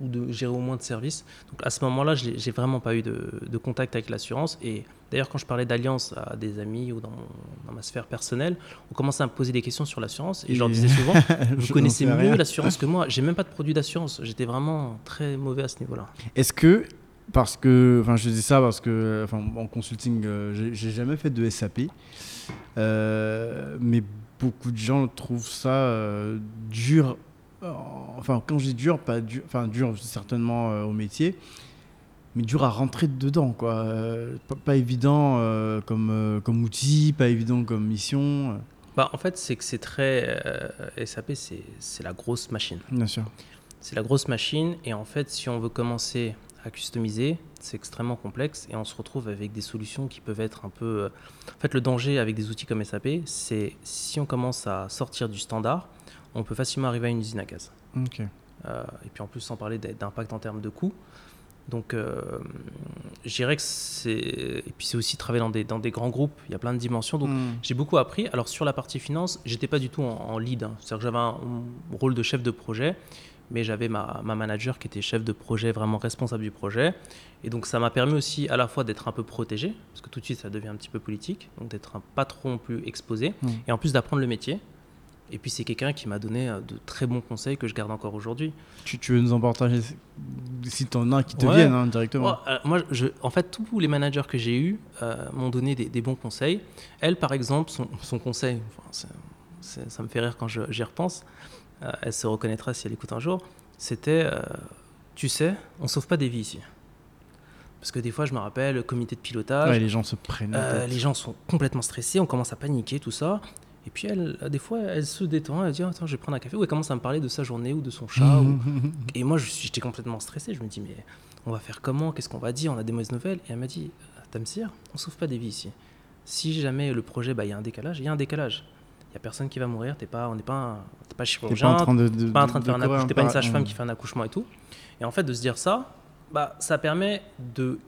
ou de gérer au moins de services. Donc, à ce moment-là, je n'ai vraiment pas eu de, de contact avec l'assurance. Et d'ailleurs, quand je parlais d'alliance à des amis ou dans, mon- dans ma sphère personnelle, on commençait à me poser des questions sur l'assurance et je leur Et- disais souvent, vous connaissez mieux l'assurance que moi. J'ai même pas de produit d'assurance. J'étais vraiment très mauvais à ce niveau-là. Est-ce que, parce que, enfin je dis ça parce que, enfin en consulting, euh, j'ai jamais fait de SAP, euh, mais beaucoup de gens trouvent ça euh, dur enfin, quand je dis dur, pas dur, enfin, dur certainement euh, au métier, mais dur à rentrer dedans, quoi. Euh, pas, pas, évident euh, comme, comme outil, pas évident comme mission. Bah, en fait, c'est que c'est très. SAP, c'est la grosse machine. Bien sûr. C'est la grosse machine, et en fait, si on veut commencer à customiser, c'est extrêmement complexe et on se retrouve avec des solutions qui peuvent être un peu... En fait, le danger avec des outils comme SAP, c'est si on commence à sortir du standard, on peut facilement arriver à une usine à gaz. Euh, et puis en plus, sans parler d'impact en termes de coûts. Donc, euh, je dirais que c'est. Et puis, c'est aussi travailler dans des, dans des grands groupes. Il y a plein de dimensions. Donc, hmm. j'ai beaucoup appris. Alors, sur la partie finance, j'étais pas du tout en, lead. Hein. C'est-à-dire que j'avais un, rôle de chef de projet, mais j'avais ma, ma, manager qui était chef de projet, vraiment responsable du projet. Et donc, ça m'a permis aussi à la fois d'être un peu protégé, parce que tout de suite, ça devient un petit peu politique. Donc, d'être un patron plus exposé. Hmm. Et en plus, d'apprendre le métier. Et puis c'est quelqu'un qui m'a donné euh, de très bons conseils que je garde encore aujourd'hui. Tu, tu, veux nous en partager si tu en as qui te viennent hein, directement euh, Moi, je, en fait, tous les managers que j'ai eus euh, m'ont donné des, bons conseils. Elle, par exemple, son, son conseil, enfin, ça me fait rire quand j'y repense, elle se reconnaîtra si elle écoute un jour, c'était, tu sais, on sauve pas des vies ici. Parce que des fois, je me rappelle, le comité de pilotage. les gens se prennent. les gens sont complètement stressés, on commence à paniquer, tout ça. Et puis, elle, des fois, elle se détend, elle dit Attends, je vais prendre un café. Ou elle commence à me parler de sa journée ou de son chat. Et moi, j'étais complètement stressé. Je me dis Mais on va faire comment? Qu'est-ce qu'on va dire? On a des mauvaises nouvelles. Et elle m'a dit Tamsir, on sauve pas des vies ici. Si jamais le projet, bah, il y a un décalage, il y a un décalage. Il n'y a personne qui va mourir. T'es pas, on n'est pas, pas chirurgien. Pas en train de, pas en train de, faire un accouchement. T'es pas une sage-femme qui fait un accouchement et tout. Et en fait, de se dire ça, bah, ça permet de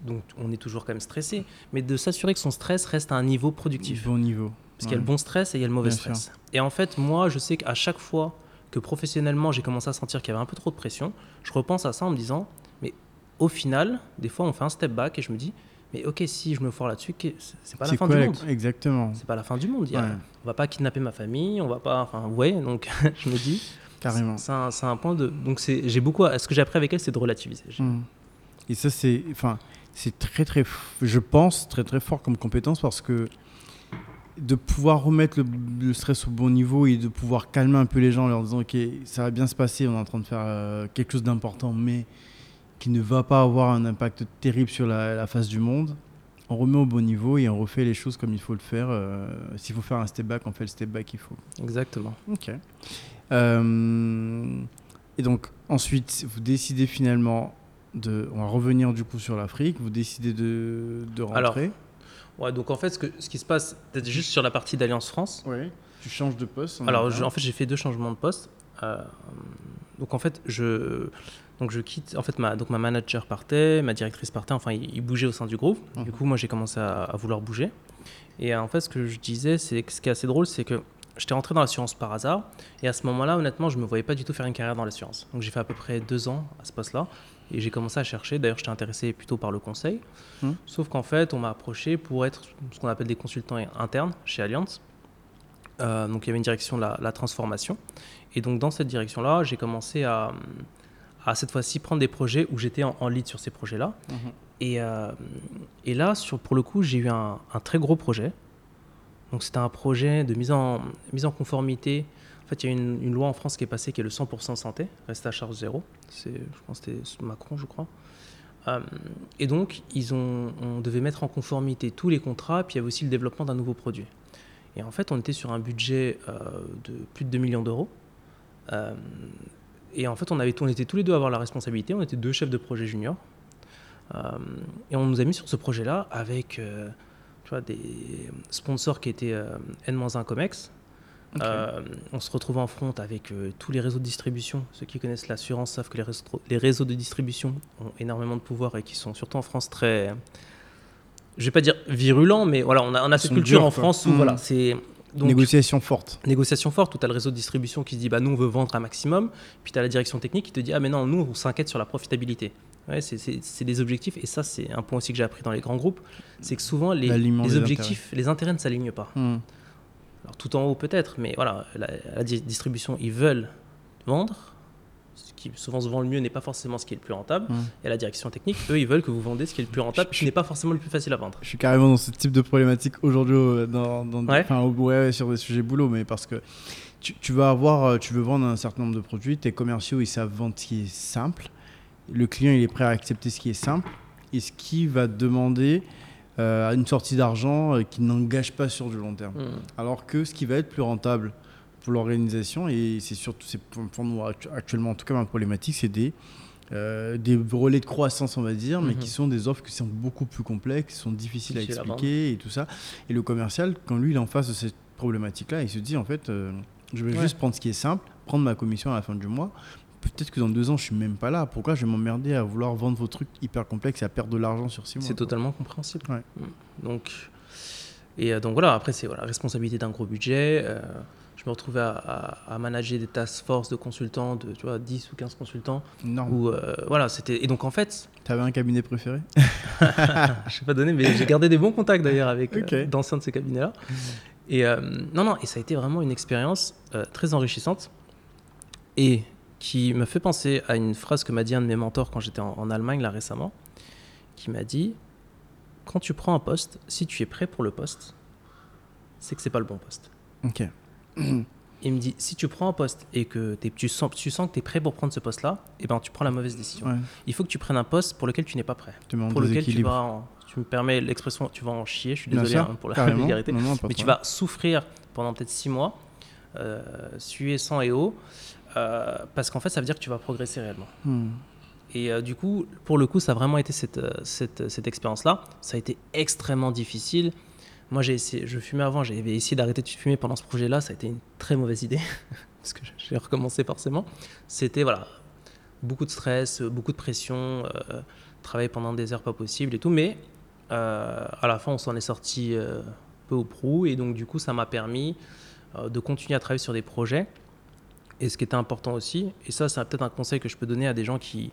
donc on est toujours quand même stressé, mais de s'assurer que son stress reste à un niveau productif. Bon niveau. Parce qu'il y a le bon stress et il y a le mauvais stress. Et en fait, moi, je sais qu'à chaque fois que professionnellement, j'ai commencé à sentir qu'il y avait un peu trop de pression, je repense à ça en me disant, mais au final, des fois, on fait un step back et je me dis, mais ok, si je me foire là-dessus, c'est pas la fin du monde. Exactement. C'est pas la fin du monde. On va pas kidnapper ma famille, on va pas. Enfin, vous voyez, donc je me dis. Carrément. C'est un, un, point de. Donc, j'ai beaucoup. Ce que j'ai appris avec elle, c'est de relativiser. Mmh. Et ça, c'est. Enfin, c'est très, très. Je pense très, très fort comme compétence parce que de pouvoir remettre le, stress au bon niveau et de pouvoir calmer un peu les gens en leur disant ok ça va bien se passer on est en train de faire euh, quelque chose d'important mais qui ne va pas avoir un impact terrible sur la, face du monde on remet au bon niveau et on refait les choses comme il faut le faire euh, s'il faut faire un step back on fait le step back qu'il faut exactement ok euh, et donc ensuite vous décidez finalement de on va revenir du coup sur l'Afrique vous décidez de, de rentrer Ouais, donc en fait, ce, que, ce qui se passe, peut-être juste sur la partie d'Alliance France. Oui, tu changes de poste. Alors, en fait, j'ai fait deux changements de poste. Euh, donc en fait, je, donc je quitte. En fait, ma, donc ma manager partait, ma directrice partait. Enfin, il, bougeait au sein du groupe. Du mhm. coup, moi, j'ai commencé à, vouloir bouger. Et en fait, ce que je disais, c'est ce qui est assez drôle, c'est que j'étais rentré dans l'assurance par hasard. Et à ce moment-là, honnêtement, je me voyais pas du tout faire une carrière dans l'assurance. Donc j'ai fait à peu près deux ans à ce poste-là. Et j'ai commencé à chercher. D'ailleurs, j'étais intéressé plutôt par le conseil. Hum. Sauf qu'en fait, on m'a approché pour être ce qu'on appelle des consultants internes chez Allianz. Euh, donc, il y avait une direction, la, la transformation. Et donc, dans cette direction-là, j'ai commencé à, à cette fois-ci prendre des projets où j'étais en, lead sur ces projets-là. Et, euh, et, là, sur, pour le coup, j'ai eu un, un, très gros projet. Donc, c'était un projet de mise en, mise en conformité fait, il y a une, une, loi en France qui est passée qui est le 100% santé, reste à charge zéro. C'est, je pense que c'était Macron, je crois. Euh, et donc, ils ont, on devait mettre en conformité tous les contrats, puis il y avait aussi le développement d'un nouveau produit. Et en fait, on était sur un budget euh, de plus de 2 millions d'euros. Euh, et en fait, on, avait, on était tous les deux à avoir la responsabilité. On était deux chefs de projet juniors. et on nous a mis sur ce projet-là avec tu vois, des sponsors qui étaient N-1 Comex, euh, on se retrouve en front avec euh, tous les réseaux de distribution. Ceux qui connaissent l'assurance savent que les réseaux, les réseaux, de distribution ont énormément de pouvoir et qui sont surtout en France très, je vais pas dire virulents, mais voilà, on a, on a cette culture en France où hmm. voilà, c'est négociation forte. Négociation forte où tu as le réseau de distribution qui se dit bah nous on veut vendre un maximum, puis tu as la direction technique qui te dit ah mais non nous on s'inquiète sur la profitabilité. Ouais, c'est des objectifs et ça c'est un point aussi que j'ai appris dans les grands groupes, c'est que souvent les, les objectifs, les intérêts ne s'alignent pas. Hmm. Alors tout en haut peut-être, mais voilà, la, distribution, ils veulent vendre. Qui souvent se vend le mieux n'est pas forcément ce qui est le plus rentable. Mmh. Et la direction technique, eux, ils veulent que vous vendez ce qui est le plus rentable, ce qui n'est pas forcément le plus facile à vendre. Je suis carrément dans ce type de problématique aujourd'hui, dans, dans ouais. sur des sujets boulot, mais parce que tu, tu vas avoir, euh, tu veux vendre un certain nombre de produits, tes commerciaux, ils savent vendre ce qui est simple. Le client, il est prêt à accepter ce qui est simple. Et ce qui va demander euh, une sortie d'argent euh, qui n'engage pas sur du long terme. Hmm. Alors que ce qui va être plus rentable pour l'organisation, et c'est surtout, c'est pour, pour nous actu- actuellement, en tout cas, ma problématique, c'est des, euh, des relais de croissance, on va dire, mais Mhm. qui sont des offres qui sont beaucoup plus complexes, qui sont difficiles à expliquer et tout ça. Et le commercial, quand lui, il est en face de cette problématique-là, il se dit, en fait, euh, je vais Ouais. juste prendre ce qui est simple, prendre ma commission à la fin du mois. Peut-être que dans deux ans, je suis même pas là. Pourquoi je vais m'emmerder à vouloir vendre vos trucs hyper complexes et à perdre de l'argent sur six mois C'est totalement compréhensible. Ouais. Donc, et euh, donc voilà, après, c'est voilà, responsabilité d'un gros budget. euh, je me retrouvais à, à- à manager des task force de consultants, de tu vois, 10 ou 15 consultants. Énorme. Où, euh, voilà, c'était... Et donc en fait, T'avais un cabinet préféré? Je ne sais pas donner, mais j'ai gardé des bons contacts d'ailleurs avec euh, Ok. d'anciens de ces cabinets-là. Et euh, non, non, et ça a été vraiment une expérience euh, très enrichissante et qui me fait penser à une phrase que m'a dit un de mes mentors quand j'étais en, en Allemagne là récemment, qui m'a dit quand tu prends un poste, si tu es prêt pour le poste, c'est que c'est pas le bon poste. Ok. Il me dit si tu prends un poste et que tu sens, tu sens que tu es prêt pour prendre ce poste-là, et ben tu prends la mauvaise décision. Ouais. Il faut que tu prennes un poste pour lequel tu n'es pas prêt pour lequel tu vas, en- tu me permets l'expression, tu vas en chier, je suis désolé hein, pour la vulgarité, mais tu vas souffrir pendant peut-être six mois, euh, suer sang et eau, euh, parce qu'en fait ça veut dire que tu vas progresser réellement. Hmm. Et euh, du coup, pour le coup, ça a vraiment été cette, euh, cette, cette expérience-là. Ça a été extrêmement difficile. Moi, j'ai essayé, je fumais avant, j'avais essayé d'arrêter de fumer pendant ce projet-là. Ça a été une très mauvaise idée, parce que j'ai recommencé forcément. C'était voilà, beaucoup de stress, beaucoup de pression, euh, travailler pendant des heures pas possibles et tout. Mais euh, à la fin, on s'en est sorti euh, peu au prou. Et donc, du coup, ça m'a permis euh, de continuer à travailler sur des projets. Et ce qui était important aussi, et ça, c'est peut-être un conseil que je peux donner à des gens qui,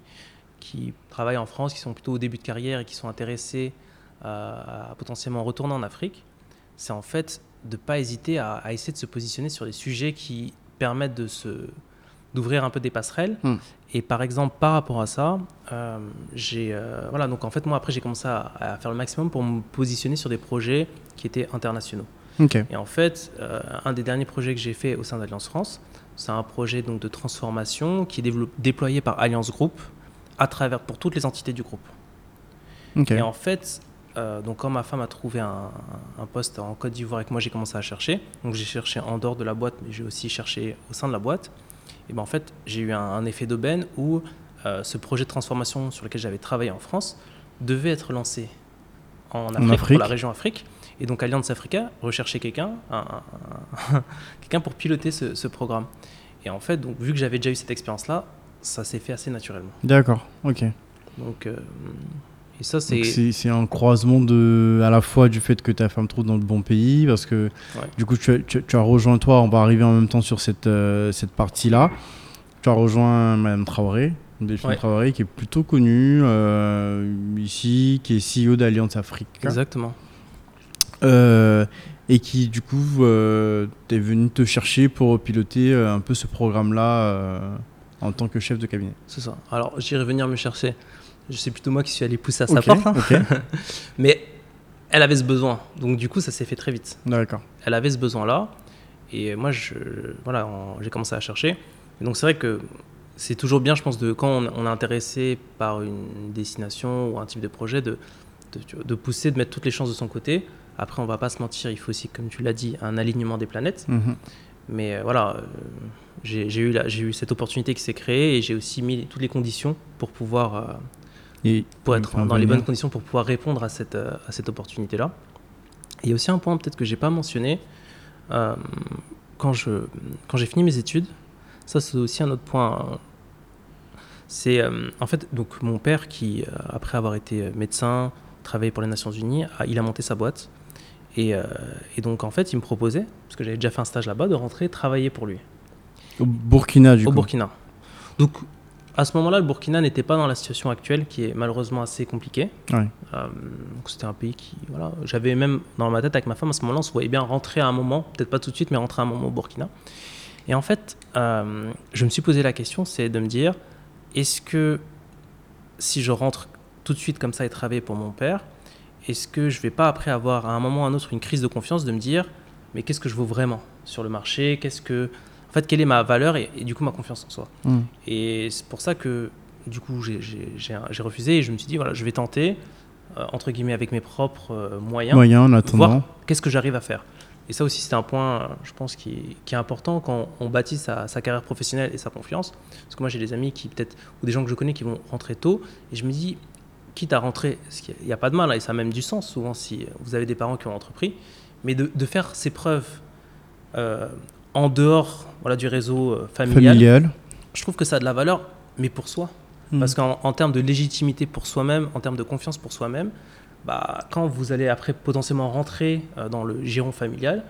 qui travaillent en France, qui sont plutôt au début de carrière et qui sont intéressés à potentiellement retourner en Afrique, c'est en fait de ne pas hésiter à, à essayer de se positionner sur des sujets qui permettent de se d'ouvrir un peu des passerelles. Hmm. Et par exemple, par rapport à ça, euh, j'ai euh, voilà donc en fait moi après j'ai commencé à, à faire le maximum pour me positionner sur des projets qui étaient internationaux. Et en fait, euh, un des derniers projets que j'ai fait au sein d'Alliance France, c'est un projet donc de transformation qui est déployé par Alliance Group à travers pour toutes les entités du groupe. Et en fait, euh, donc quand ma femme a trouvé un, un poste en Côte d'Ivoire et que moi j'ai commencé à chercher, donc j'ai cherché en dehors de la boîte, mais j'ai aussi cherché au sein de la boîte. Et ben en fait, j'ai eu un, un effet d'aubaine où euh, ce projet de transformation sur lequel j'avais travaillé en France devait être lancé en Afrique, Afrique. pour la région Afrique. Et donc Alliance Africa recherchait quelqu'un, un- un- un- quelqu'un pour piloter ce, ce programme. Et en fait, donc vu que j'avais déjà eu cette expérience-là, ça s'est fait assez naturellement. D'accord. Ok. Donc, euh, et ça c'est un croisement de, à la fois du fait que ta femme trouve dans le bon pays, parce que Ouais. du coup tu as, tu, tu as rejoint toi, on va arriver en même temps sur cette, euh, cette partie-là. Tu as rejoint Madame Traoré, Delphine Ouais. Traoré, qui est plutôt connue euh, ici, qui est CEO d'Alliance Afrique. exactement. Euh, et qui du coup est venu te chercher pour piloter un peu ce programme-là en tant que chef de cabinet. C'est ça. Alors, j'irai venir me chercher. Je sais plutôt moi qui suis allé pousser à sa porte. hein. Mais elle avait ce besoin. Donc, du coup, ça s'est fait très vite. D'accord. Elle avait ce besoin-là. Et moi, je, voilà, j'ai commencé à chercher. Et donc, c'est vrai que c'est toujours bien, je pense, de, quand on, on est intéressé par une destination ou un type de projet, de, pousser, de mettre toutes les chances de son côté. Après, on va pas se mentir, il faut aussi, comme tu l'as dit, un alignement des planètes. Mhm. Mais euh, voilà, euh, j'ai j'ai eu, la- j'ai eu cette opportunité qui s'est créée et j'ai aussi mis toutes les conditions pour pouvoir, euh, Et pour être dans les bonnes conditions pour pouvoir répondre à cette, euh, à cette opportunité-là. Il y a aussi un point peut-être que j'ai pas mentionné. euh, quand j'ai fini mes études, ça c'est aussi un autre point. euh, C'est euh, en fait donc mon père qui euh, après avoir été médecin, travaillé pour les Nations Unies, a- il a monté sa boîte. Et, euh, et donc en fait il me proposait, parce que j'avais déjà fait un stage là-bas, de rentrer travailler pour lui au Burkina du au coup. Burkina. Donc, à ce moment-là, le Burkina n'était pas dans la situation actuelle, qui est malheureusement assez compliquée. Ouais. Euh, c'était un pays qui, voilà, j'avais même dans ma tête avec ma femme à ce moment-là, on se voyait bien rentrer à un moment, peut-être pas tout de suite, mais rentrer à un moment au Burkina. Et en fait, euh, je me suis posé la question, c'est de me dire, est-ce que si je rentre tout de suite comme ça et travailler pour mon père, est-ce que je vais pas après avoir à un moment ou à un autre une crise de confiance de me dire, mais qu'est-ce que je vaux vraiment sur le marché? Qu'est-ce que en fait, quelle est ma valeur et, et du coup ma confiance en soi. Mm. Et c'est pour ça que du coup j'ai- refusé et je me suis dit voilà, je vais tenter euh, entre guillemets avec mes propres euh, moyens, Moyen en voir attendant. qu'est-ce que j'arrive à faire. Et ça aussi, c'est un point, je pense, qui est, qui est important quand on bâtit sa, sa carrière professionnelle et sa confiance. Parce que moi, j'ai des amis qui, peut-être, ou des gens que je connais qui vont rentrer tôt, et je me dis, quitte à rentrer, parce qu'il n'y a pas de mal, hein, et ça a même du sens, souvent, si vous avez des parents qui ont entrepris, mais de, de faire ses preuves euh, en dehors voilà, du réseau euh, familial, Familial. je trouve que ça a de la valeur, mais pour soi. Mm. Parce qu'en en termes de légitimité pour soi-même, en termes de confiance pour soi-même, bah, quand vous allez après potentiellement rentrer euh, dans le giron familial,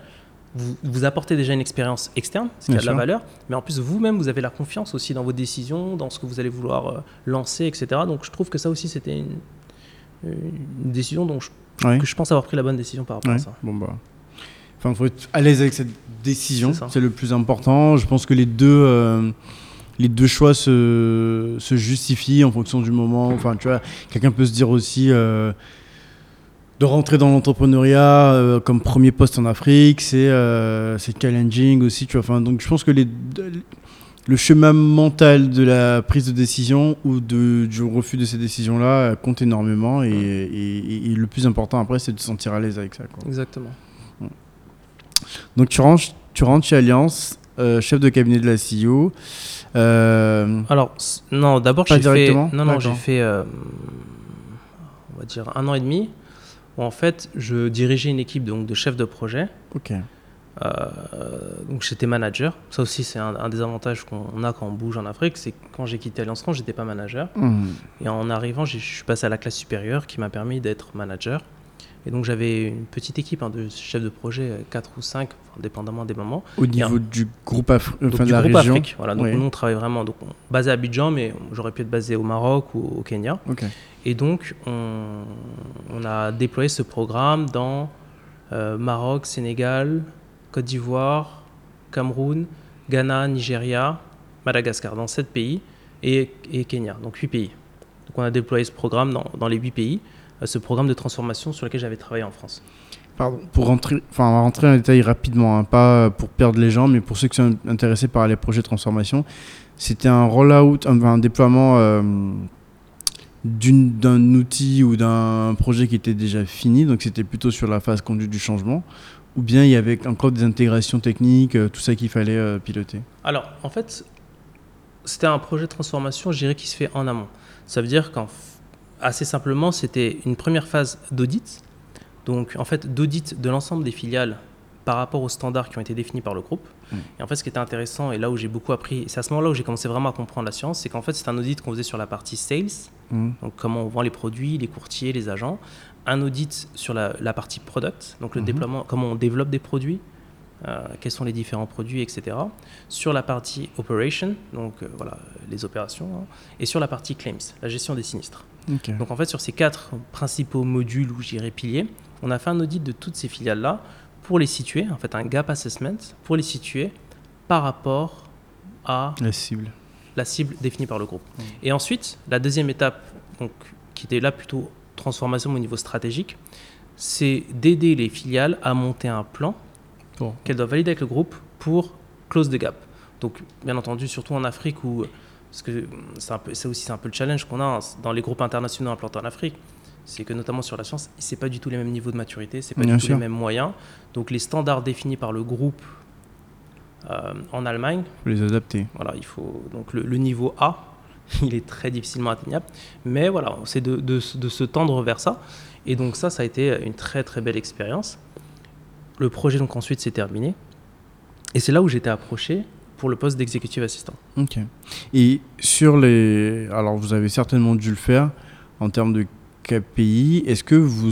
vous, vous apportez déjà une expérience externe, ce qui Bien a de la valeur, mais en plus vous-même, vous avez la confiance aussi dans vos décisions, dans ce que vous allez vouloir euh, lancer, etc. Donc je trouve que ça aussi, c'était une, une décision dont je, que je pense avoir pris la bonne décision par rapport à ça. Bon bah. Enfin, faut être à l'aise avec cette décision. C'est le plus important. Je pense que les deux, euh, les deux choix se, se justifient en fonction du moment. Enfin, tu vois, quelqu'un peut se dire aussi euh, de rentrer dans l'entrepreneuriat euh, comme premier poste en Afrique, c'est challenging aussi. Tu vois. Enfin, donc je pense que les le chemin mental de la prise de décision ou de, du refus de ces décisions-là compte énormément et, et- et- et le plus important après c'est de se sentir à l'aise avec ça. quoi. Exactement. Donc tu rentres, tu rentres chez Alliance, euh, chef de cabinet de la CEO. Euh, Alors, non, d'abord, j'ai fait, non, non, j'ai fait, euh, on va dire, un an et demi, où en fait, je dirigeais une équipe donc, de chefs de projet. ok. Donc, j'étais manager. Ça aussi, c'est un, un des avantages qu'on a quand on bouge en Afrique, c'est quand j'ai quitté Alliance France, j'étais pas manager. Hmm. Et en arrivant, je suis passé à la classe supérieure, qui m'a permis d'être manager. Et donc, j'avais une petite équipe hein, de chefs de projet, 4 ou 5, dépendamment des moments. Au niveau du groupe, Af- Donc, enfin, du de la groupe région. Afrique. Voilà, donc Oui. nous, on travaille vraiment donc, on- basé à Abidjan, mais j'aurais pu être basé au Maroc ou au Kenya. Ok. Et donc, on, on a déployé ce programme dans euh, Maroc, Sénégal, Côte d'Ivoire, Cameroun, Ghana, Nigeria, Madagascar, dans sept pays, et, et Kenya, donc huit pays. Donc, on a déployé ce programme dans, dans les huit pays, euh, ce programme de transformation sur lequel j'avais travaillé en France. Pardon. Pour rentrer, enfin, rentrer en détail rapidement, hein, pas pour perdre les gens, mais pour ceux qui sont intéressés par les projets de transformation, c'était un rollout, un, un déploiement euh, d'un outil ou d'un projet qui était déjà fini, donc c'était plutôt sur la phase conduite du changement, ou bien il y avait encore des intégrations techniques, euh, tout ça qu'il fallait euh, piloter. Alors, en fait, c'était un projet de transformation, je dirais, qui se fait en amont. Ça veut dire qu'en assez simplement, c'était une première phase d'audit. Donc, en fait, d'audit de l'ensemble des filiales par rapport aux standards qui ont été définis par le groupe. Mm. Et en fait, ce qui était intéressant, et là où j'ai beaucoup appris, c'est à ce moment-là où j'ai commencé vraiment à comprendre la science, c'est qu'en fait, c'est un audit qu'on faisait sur la partie sales, Mhm. donc comment on vend les produits, les courtiers, les agents. Un audit sur la, la partie product, donc le Mhm. déploiement, comment on développe des produits, euh, quels sont les différents produits, etc. Sur la partie operation, donc euh, voilà, les opérations, hein, et sur la partie claims, la gestion des sinistres. Donc en fait, sur ces quatre principaux modules ou j'irais piliers, on a fait un audit de toutes ces filiales-là pour les situer, en fait un gap assessment, pour les situer par rapport à La cible. la cible définie par le groupe. Et ensuite, la deuxième étape, donc, qui était là plutôt transformation au niveau stratégique, c'est d'aider les filiales à monter un plan Bon. qu'elles doivent valider avec le groupe pour close the gap. Donc, bien entendu, surtout en Afrique où, parce que c'est peu- c'est aussi un peu le challenge qu'on a hein, dans les groupes internationaux implantés en Afrique, c'est que notamment sur la science, c'est pas du tout les mêmes niveaux de maturité, c'est pas Bien du tout sûr. les mêmes moyens. Donc, les standards définis par le groupe euh, en Allemagne Faut les adapter. voilà, il faut donc le, le niveau A, il est très difficilement atteignable, mais voilà, c'est de, de se tendre vers ça. Et donc ça, ça a été une très très belle expérience. Le projet donc ensuite s'est terminé, et c'est là où j'étais approché pour le poste d'exécutif assistant. Ok. Et sur les. Alors, vous avez certainement dû le faire en termes de KPI. Est-ce que vous,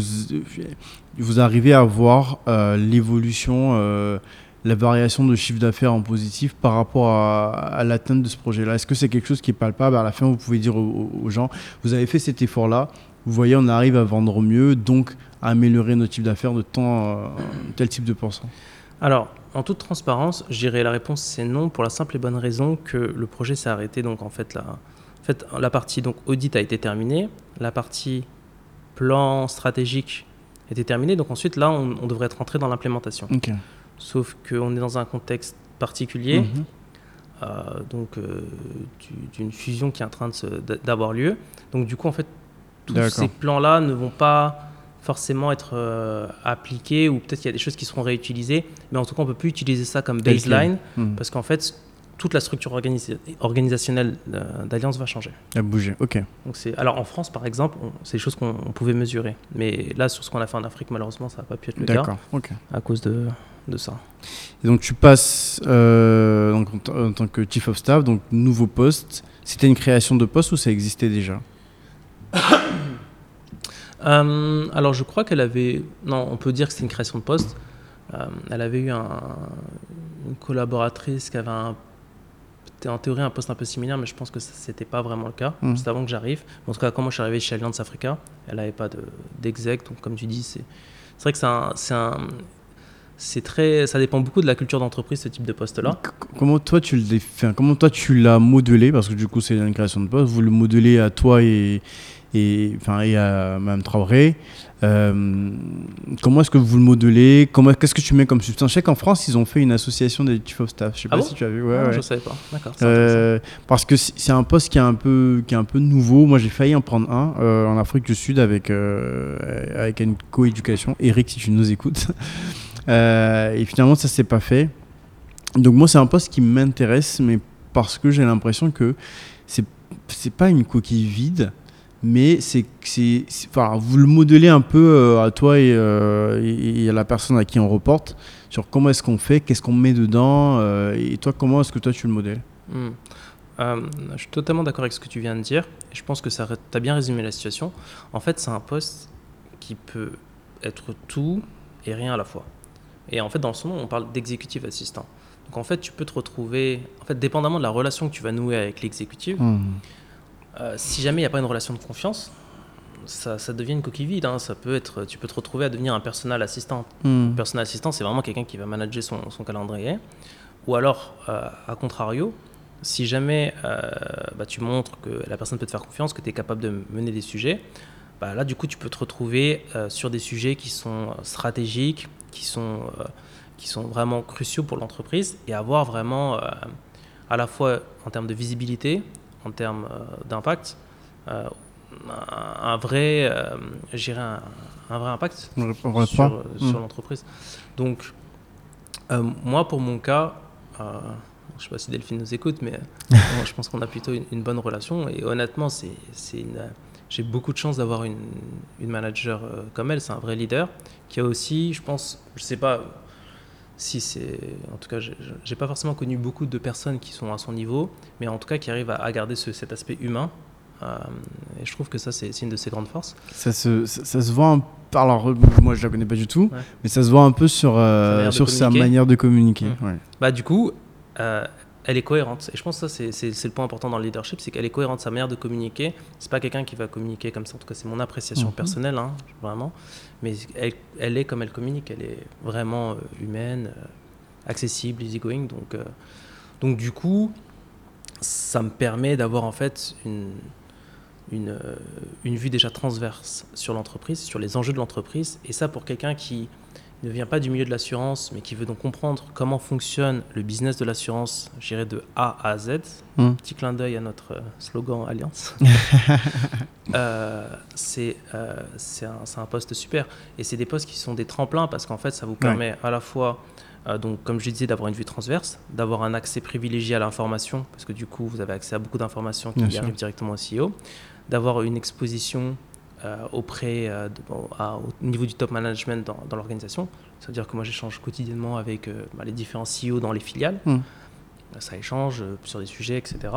vous arrivez à voir euh, l'évolution, euh, la variation de chiffre d'affaires en positif par rapport à, à l'atteinte de ce projet-là? Est-ce que c'est quelque chose qui est palpable? À la fin, vous pouvez dire aux, aux gens vous avez fait cet effort-là, vous voyez, on arrive à vendre mieux, donc à améliorer notre chiffre d'affaires de tant, euh, tel type de pourcent. Alors, en toute transparence, je dirais la réponse c'est non pour la simple et bonne raison que le projet s'est arrêté. Donc en fait, la, en fait, la partie donc audit a été terminée, la partie plan stratégique était terminée. Donc ensuite, là, on, on devrait être rentré dans l'implémentation. Ok. Sauf qu'on est dans un contexte particulier Mhm. donc d'une fusion qui est en train d'avoir lieu. Donc du coup, en fait, tous ces plans-là ne vont pas forcément être appliqués ou peut-être qu'il y a des choses qui seront réutilisées, mais en tout cas, on ne peut plus utiliser ça comme baseline hmm. parce qu'en fait, toute la structure organisationnelle d'Alliance va changer. A bouger, ok. Donc alors en France, par exemple, c'est des choses qu'on pouvait mesurer. Mais là, sur ce qu'on a fait en Afrique, malheureusement, ça n'a pas pu être le cas. ok. À cause de, de ça. Et donc tu passes euh, donc, en, tant que Chief of Staff, donc nouveau poste. C'était une création de poste ou ça existait déjà? Euh, Alors je crois qu'elle avait... Non, on peut dire que c'était une création de poste. Euh, elle avait eu un, une collaboratrice qui avait un en théorie un poste un peu similaire, mais je pense que ce n'était pas vraiment le cas, mmh. juste avant que j'arrive. En tout cas, quand moi je suis arrivé chez Alliance Africa, elle n'avait pas d'exec, donc comme tu dis, c'est vrai que c'est un, c'est très, ça dépend beaucoup de la culture d'entreprise, ce type de poste-là. Comment toi tu le comment toi tu l'as modelé, parce que du coup c'est une création de poste, vous le modelez à toi et, et, enfin, et à Mme Traoré. Euh, comment est-ce que vous le modelez? Comment Qu'est-ce que tu mets comme substance? Je sais qu'en France, ils ont fait une association des chief of staff. Je sais ah pas si tu as vu. Ouais, Je ne savais pas. D'accord. Euh, parce que c'est un poste qui est un peu, qui est un peu nouveau. Moi, j'ai failli en prendre un euh, en Afrique du Sud avec, avec une coéducation. Eric, si tu nous écoutes. et finalement, ça s'est pas fait. Donc moi, c'est un poste qui m'intéresse, mais parce que j'ai l'impression que c'est c'est pas une coquille vide mais c'est enfin, vous le modelez un peu euh, à toi euh, et, et, à la personne à qui on reporte sur comment est-ce qu'on fait, qu'est-ce qu'on met dedans, euh, et toi, comment est-ce que toi tu le modèles? Hmm. Je suis totalement d'accord avec ce que tu viens de dire, et je pense que tu as bien résumé la situation. En fait, c'est un poste qui peut être tout et rien à la fois. Et en fait, dans son nom, on parle d'exécutif assistant. Donc en fait, tu peux te retrouver, en fait, dépendamment de la relation que tu vas nouer avec l'exécutif, hmm. Euh, si jamais il n'y a pas une relation de confiance, ça, devient une coquille vide. Hein. Ça peut être, tu peux te retrouver à devenir un personnel assistant. Hmm. Un personnel assistant, c'est vraiment quelqu'un qui va manager son, calendrier. Ou alors, euh, à contrario, si jamais euh, bah, tu montres que la personne peut te faire confiance, que tu es capable de mener des sujets, bah, là, du coup, tu peux te retrouver sur des sujets qui sont stratégiques, qui sont, qui sont vraiment cruciaux pour l'entreprise et avoir vraiment, à la fois en termes de visibilité, en termes euh, d'impact, euh, un, vrai, euh, un, un, vrai impact sur, sur hmm. l'entreprise. Donc, moi, pour mon cas, je ne sais pas si Delphine nous écoute, mais je pense qu'on a plutôt une, bonne relation. Et honnêtement, c'est, j'ai beaucoup de chance d'avoir une, une manager comme elle. C'est un vrai leader qui a aussi, je pense, je sais pas si c'est. En tout cas, j'ai pas forcément connu beaucoup de personnes qui sont à son niveau, mais en tout cas qui arrivent à, garder cet aspect humain. Euh, et je trouve que ça, c'est une de ses grandes forces. Ça se, ça, se voit. Un... Alors, moi, je la connais pas du tout, mais ça se voit un peu sur, euh, sur sa manière de communiquer. Mmh. Bah, du coup, euh, elle est cohérente. Et je pense que ça, c'est le point important dans le leadership, c'est qu'elle est cohérente. Sa manière de communiquer, c'est pas quelqu'un qui va communiquer comme ça. En tout cas, c'est mon appréciation mmh. personnelle, hein, vraiment mais elle, est comme elle communique, elle est vraiment euh, humaine, euh, accessible, easygoing. Donc, euh, donc du coup, ça me permet d'avoir en fait une, une, une, vue déjà transverse sur l'entreprise, sur les enjeux de l'entreprise. Et ça, pour quelqu'un qui ne vient pas du milieu de l'assurance, mais qui veut donc comprendre comment fonctionne le business de l'assurance, dirais de A à Z. Hmm. Petit clin d'œil à notre euh, slogan Alliance. euh, c'est euh, un, un, poste super. Et c'est des postes qui sont des tremplins parce qu'en fait, ça vous permet à la fois, euh, donc, comme je disais, d'avoir une vue transverse, d'avoir un accès privilégié à l'information, parce que du coup, vous avez accès à beaucoup d'informations qui arrivent directement au CEO, d'avoir une exposition euh, auprès euh, au niveau du top management dans, dans l'organisation. C'est-à-dire que moi j'échange quotidiennement avec euh, bah, les différents CEO dans les filiales. Hmm. Ça échange sur des sujets, etc.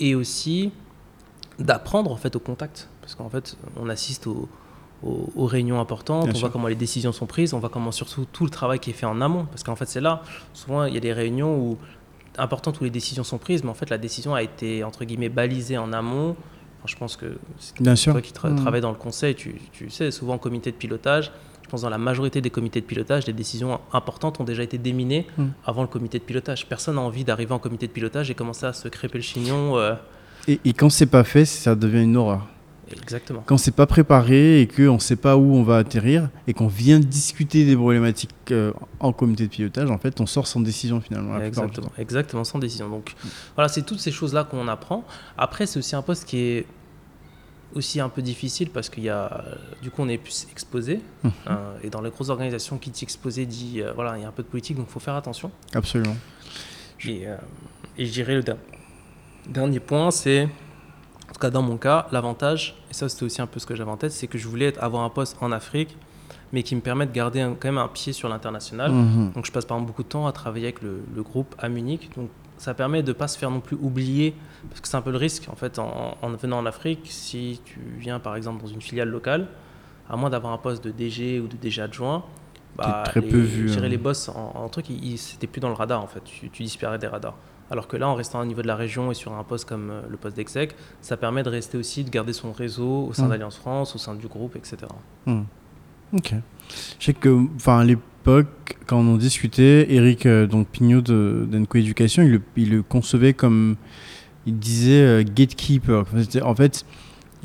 et aussi d'apprendre en fait au contact. Parce qu'en fait, on assiste aux, aux, réunions importantes, on voit comment les décisions sont prises, on voit comment surtout tout le travail qui est fait en amont. Parce qu'en fait, c'est là, souvent, il y a des réunions où importantes où les décisions sont prises, mais en fait, la décision a été, entre guillemets, balisée en amont je pense que sûr. toi qui mm. travailles dans le conseil, tu, sais, souvent en comité de pilotage, je pense dans la majorité des comités de pilotage, les décisions importantes ont déjà été déminées mm. avant le comité de pilotage. Personne n'a envie d'arriver en comité de pilotage et commencer à se crêper le chignon. Euh. Et, et, quand c'est pas fait, ça devient une horreur. Exactement. Quand c'est pas préparé et qu'on ne sait pas où on va atterrir et qu'on vient discuter des problématiques euh, en comité de pilotage, en fait, on sort sans décision finalement. Exactement, exactement, sans décision. Donc voilà, c'est toutes ces choses-là qu'on apprend. Après, c'est aussi un poste qui est aussi un peu difficile parce qu'il y a, du coup, on est plus exposé. Mhm. hein, et dans les grosses organisations, qui dit exposé dit, euh, voilà, il y a un peu de politique, donc il faut faire attention. Absolument. Et, euh, et je dirais le der- dernier point, c'est, tout cas dans mon cas, l'avantage, et ça c'était aussi un peu ce que j'avais en tête, c'est que je voulais avoir un poste en Afrique, mais qui me permette de garder un- quand même un pied sur l'international. Mhm. Donc je passe par exemple beaucoup de temps à travailler avec le, le groupe à Munich. Donc ça permet de ne pas se faire non plus oublier, parce que c'est un peu le risque en fait en, en venant en Afrique, si tu viens par exemple dans une filiale locale, à moins d'avoir un poste de DG ou de DG adjoint, bah, très les, peu vu, hein. les boss en, en truc, c'était plus dans le radar en fait, tu, tu disparais des radars. Alors que là, en restant au niveau de la région et sur un poste comme euh, le poste d'exec, ça permet de rester aussi, de garder son réseau au sein Mm. d'Alliance France, au sein du groupe, etc. Ok. Je sais que, enfin, à l'époque, quand on en discutait, Eric euh, donc Pignot de d'Enco Education, il le, il le concevait comme, il disait euh, gatekeeper. En fait, En fait,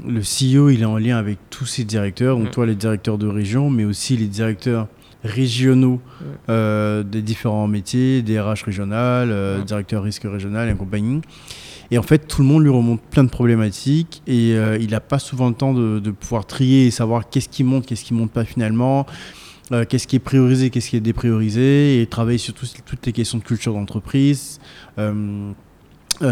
le CEO, il est en lien avec tous ses directeurs, donc Mm. toi, les directeurs de région, mais aussi les directeurs régionaux euh, des différents métiers, des RH régionales, euh, directeur risque régional et compagnie. Et en fait, tout le monde lui remonte plein de problématiques et euh, il n'a pas souvent le temps de, de pouvoir trier et savoir qu'est-ce qui monte, qu'est-ce qui monte pas finalement, euh, qu'est-ce qui est priorisé, qu'est-ce qui est dépriorisé et travailler sur toutes les questions de culture d'entreprise. euh,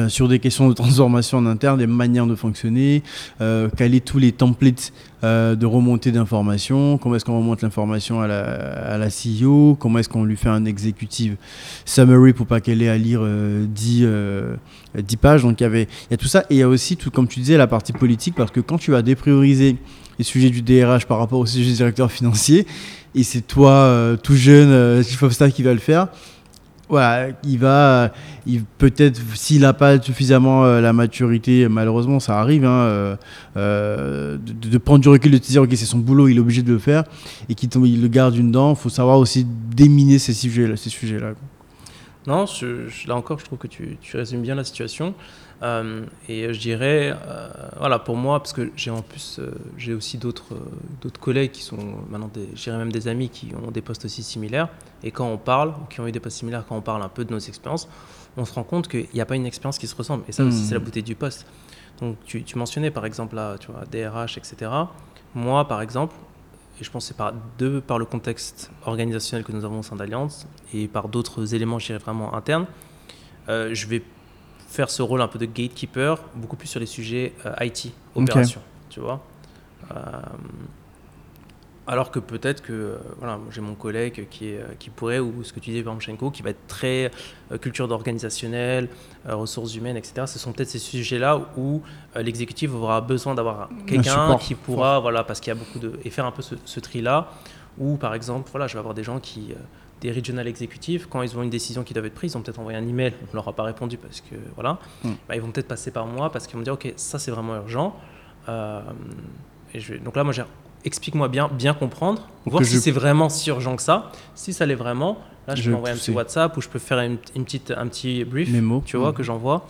sur des questions de transformation en interne, des manières de fonctionner, caler tous les templates euh, de remontée d'informations, comment est-ce qu'on remonte l'information à la, à la CEO, comment est-ce qu'on lui fait un executive summary pour pas qu'elle ait à lire euh, 10, euh, 10 pages? Donc il y avait il y a tout ça. Et il y a aussi, tout, comme tu disais, la partie politique parce que quand tu vas déprioriser les sujets du DRH par rapport au sujet du directeur financier et c'est toi, euh, tout jeune, chief of qui va le faire, voilà, il va, il peut-être s'il n'a pas suffisamment euh, la maturité, malheureusement ça arrive, hein, euh, euh, de, prendre du recul, de te dire ok c'est son boulot, il est obligé de le faire et qu'il il le garde une dent. Il faut savoir aussi déminer ces sujets-là. Ces sujets-là. Non, je- je- là encore, je trouve que tu, tu résumes bien la situation. Euh, et je dirais, euh, voilà, pour moi, parce que j'ai en plus, euh, j'ai aussi d'autres d'autres collègues qui sont maintenant, je dirais même des amis qui ont des postes aussi similaires. Et quand on parle, ou qui ont eu des postes similaires, quand on parle un peu de nos expériences, on se rend compte qu'il n'y a pas une expérience qui se ressemble. Et ça aussi, c'est la beauté du poste. Donc, tu, tu mentionnais par exemple là, tu vois, DRH, etc. Moi, par exemple, et je pense que c'est par, de par le contexte organisationnel que nous avons au sein d'Alliance et par d'autres éléments, je dirais vraiment internes, je vais faire ce rôle un peu de gatekeeper, beaucoup plus sur les sujets euh, IT, opération, tu vois. Euh, alors que peut-être que euh, voilà, j'ai mon collègue qui, est, qui pourrait, ou ce que tu disais, Vamchenko, qui va être très culture d'organisationnel, ressources humaines, etc. Ce sont peut-être ces sujets-là où l'exécutif aura besoin d'avoir quelqu'un qui pourra, voilà, parce qu'il y a beaucoup de. et faire un peu ce, ce tri-là, où par exemple, voilà, je vais avoir des gens qui. Des regional exécutifs, quand ils ont une décision qui doit être prise, ils ont peut-être envoyé un email, on leur a pas répondu parce que voilà, Mm. bah, ils vont peut-être passer par moi parce qu'ils vont me dire ok ça c'est vraiment urgent. Euh, et je vais- donc là moi j'ai explique-moi bien, bien comprendre, voir si je- c'est vraiment si urgent que ça. Si ça l'est vraiment, là je, Je peux vais envoyer un petit. WhatsApp ou je peux faire une, une petite, un petit brief, Mémo. tu vois, Mm. que j'envoie